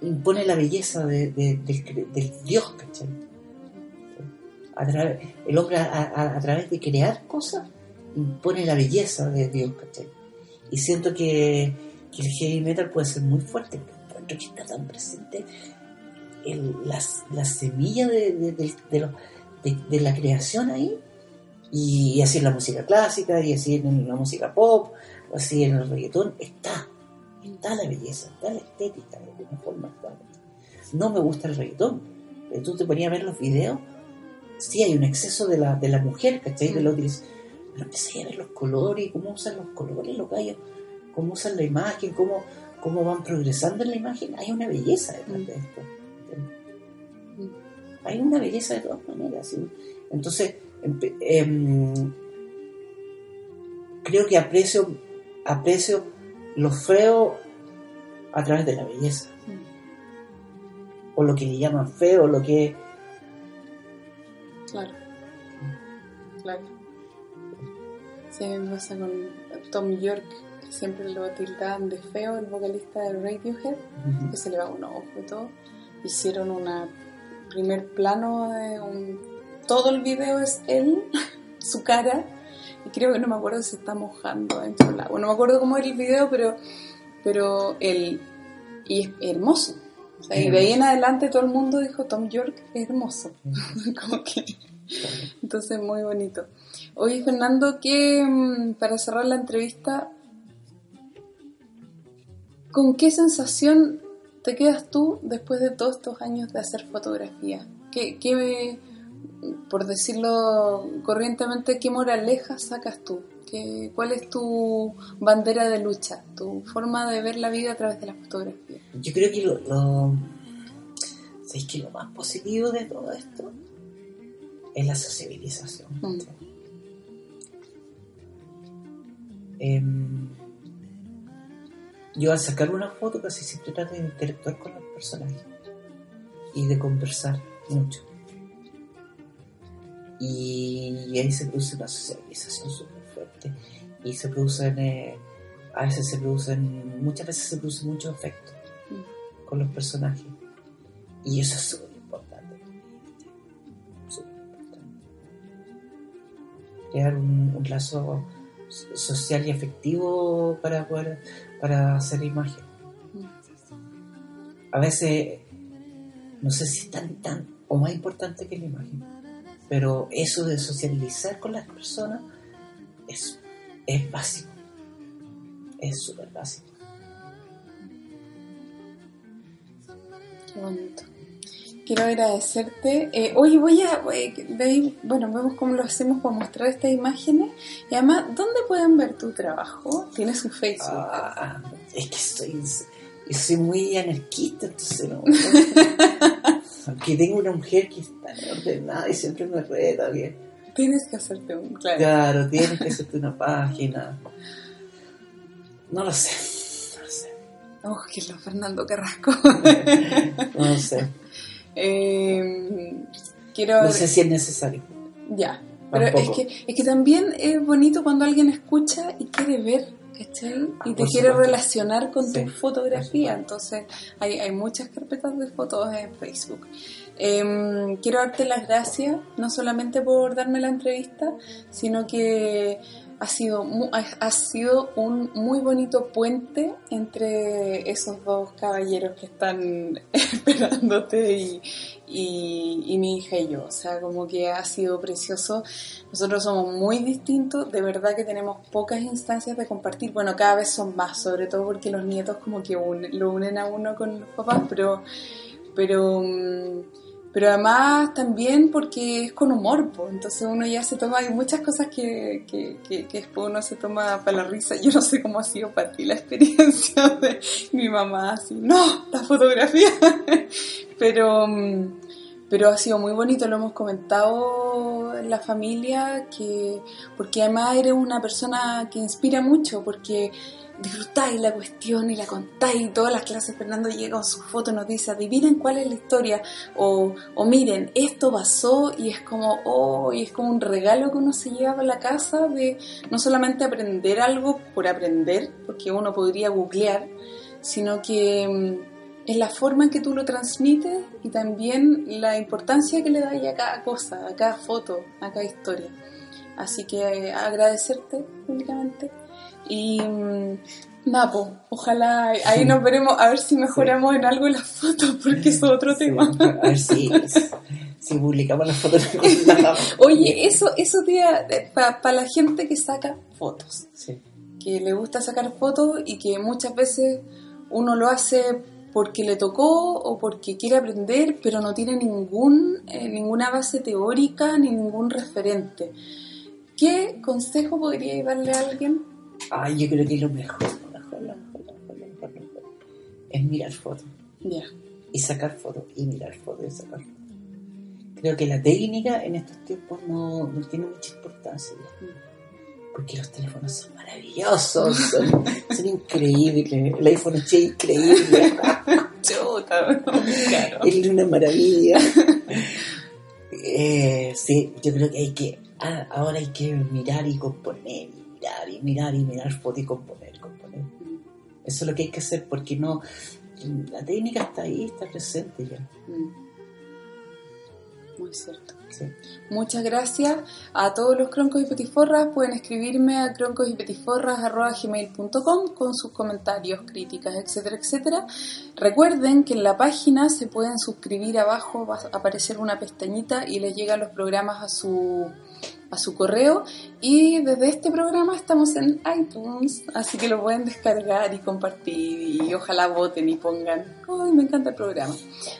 impone la belleza del Dios, ¿cachai? el hombre a, través de crear cosas impone la belleza de Dios, ¿cachai? Y siento que, el heavy metal puede ser muy fuerte, porque está tan presente la, semilla de, de, la creación ahí, y así en la música clásica, y así en la música pop, así en el reggaetón, está, está la belleza, está la estética, de alguna forma No me gusta el reggaetón, pero tú te ponías a ver los videos, sí hay un exceso de la, de la mujer, ¿cachai? De los pero empecé a ver los colores, cómo usan los colores los gallos, cómo usan la imagen, cómo, cómo van progresando en la imagen, hay una belleza detrás de esto. Hay una belleza de todas maneras. Entonces, em, creo que aprecio, aprecio lo feo a través de la belleza. O lo que le llaman feo, lo que... Claro. Claro. Sí, me pasa con Tom York, siempre lo tildaban de feo, el vocalista de Radiohead, que se le va un ojo y todo. Hicieron una primer plano de un... Todo el video es él, su cara, y creo que no me acuerdo si está mojando dentro del agua. No me acuerdo cómo era el video, pero, pero él... Y es hermoso. y de ahí en adelante todo el mundo dijo, Tom York es hermoso. Como que... Entonces, muy bonito. Oye, Fernando, que mm, para cerrar la entrevista, ¿con qué sensación te quedas tú después de todos estos años de hacer fotografía? ¿Qué, qué por decirlo corrientemente, qué moraleja sacas tú? ¿Qué, ¿Cuál es tu bandera de lucha, tu forma de ver la vida a través de la fotografía? Yo creo que lo, lo, que lo más positivo de todo esto es la sociabilización. Mm. Em, yo al sacar una foto casi siempre trato de interactuar con los personajes y de conversar mucho. Y, ahí se produce una socialización súper fuerte y se producen, eh, a veces se producen, muchas veces se produce mucho afecto con los personajes. Y eso es súper importante. Súper importante. Crear un, lazo social y afectivo para poder para hacer imagen. A veces, no sé si es tan, tan o más importante que la imagen, pero eso de socializar con las personas es, es básico, es súper básico. Qué bonito. Quiero agradecerte. Eh, oye, voy a. bueno, vemos cómo lo hacemos para mostrar estas imágenes. Y además, ¿dónde pueden ver tu trabajo? Tienes un Facebook. Ah, es que soy, soy muy anarquista, entonces no. Aunque tengo una mujer que está ordenada y siempre me reta bien. Tienes que hacerte un, claro. Claro, tienes que hacerte una página. No lo sé. No lo sé. Oh, que lo Fernando Carrasco. no lo sé. Eh, quiero... No sé si es necesario. Ya, pero es que, es que también es bonito cuando alguien escucha y quiere ver, ¿cachai? Y te quiere relacionar con tu fotografía. Entonces, hay, hay muchas carpetas de fotos en Facebook. Em, quiero darte las gracias, no solamente por darme la entrevista, sino que ha sido, ha sido un muy bonito puente entre esos dos caballeros que están esperándote y, y, mi hija y yo. O sea, como que ha sido precioso. Nosotros somos muy distintos, de verdad que tenemos pocas instancias de compartir. Bueno, cada vez son más, sobre todo porque los nietos como que lo unen a uno con los papás, pero... pero mm, pero además también porque es con humor, pues. entonces uno ya se toma, hay muchas cosas que, que, que, después uno se toma para la risa. Yo no sé cómo ha sido para ti la experiencia de mi mamá, así, no, la fotografía, pero, pero ha sido muy bonito, lo hemos comentado en la familia, que, porque además eres una persona que inspira mucho, porque disfrutáis la cuestión y la contáis y todas las clases Fernando llega con su foto y nos dice adivinen cuál es la historia o, o miren esto pasó y es como oh y es como un regalo que uno se lleva a la casa de no solamente aprender algo por aprender porque uno podría googlear sino que mm, es la forma en que tú lo transmites y también la importancia que le das a cada cosa, a cada foto, a cada historia. Así que eh, agradecerte públicamente y mm, Napo, ojalá ahí nos veremos a ver si mejoramos en algo las fotos, porque es otro tema. A ver si, si publicamos las fotos. Oye, eso, eso para la gente que saca fotos, que le gusta sacar fotos y que muchas veces uno lo hace porque le tocó o porque quiere aprender, pero no tiene ningún, eh, ninguna base teórica ni ningún referente. ¿Qué consejo podría darle a alguien Ay, yo creo que es lo mejor, es mirar fotos. Ya. Y sacar fotos, y mirar fotos, y sacar fotos. Creo que la técnica en estos tiempos no, no tiene mucha importancia. Porque los teléfonos son maravillosos, son, son increíbles. El iPhone es increíble. Chuta, claro. Es una maravilla. Eh, sí, yo creo que hay que. Ah, ahora hay que mirar y componer, y mirar y mirar y mirar fotos y componer, componer. Eso es lo que hay que hacer porque no. La técnica está ahí, está presente ya. Mm. Muy cierto. Sí. Muchas gracias a todos los croncos y petiforras. Pueden escribirme a croncosypetiforras.gmail.com con sus comentarios, críticas, etcétera, etcétera. Recuerden que en la página se pueden suscribir abajo, va a aparecer una pestañita y les llegan los programas a su, a su correo. Y desde este programa estamos en iTunes, así que lo pueden descargar y compartir y ojalá voten y pongan, ¡ay, me encanta el programa!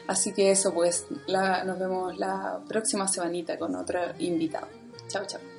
Así que eso, pues, la, nos vemos la próxima semanita con otro invitado. Chao, chao.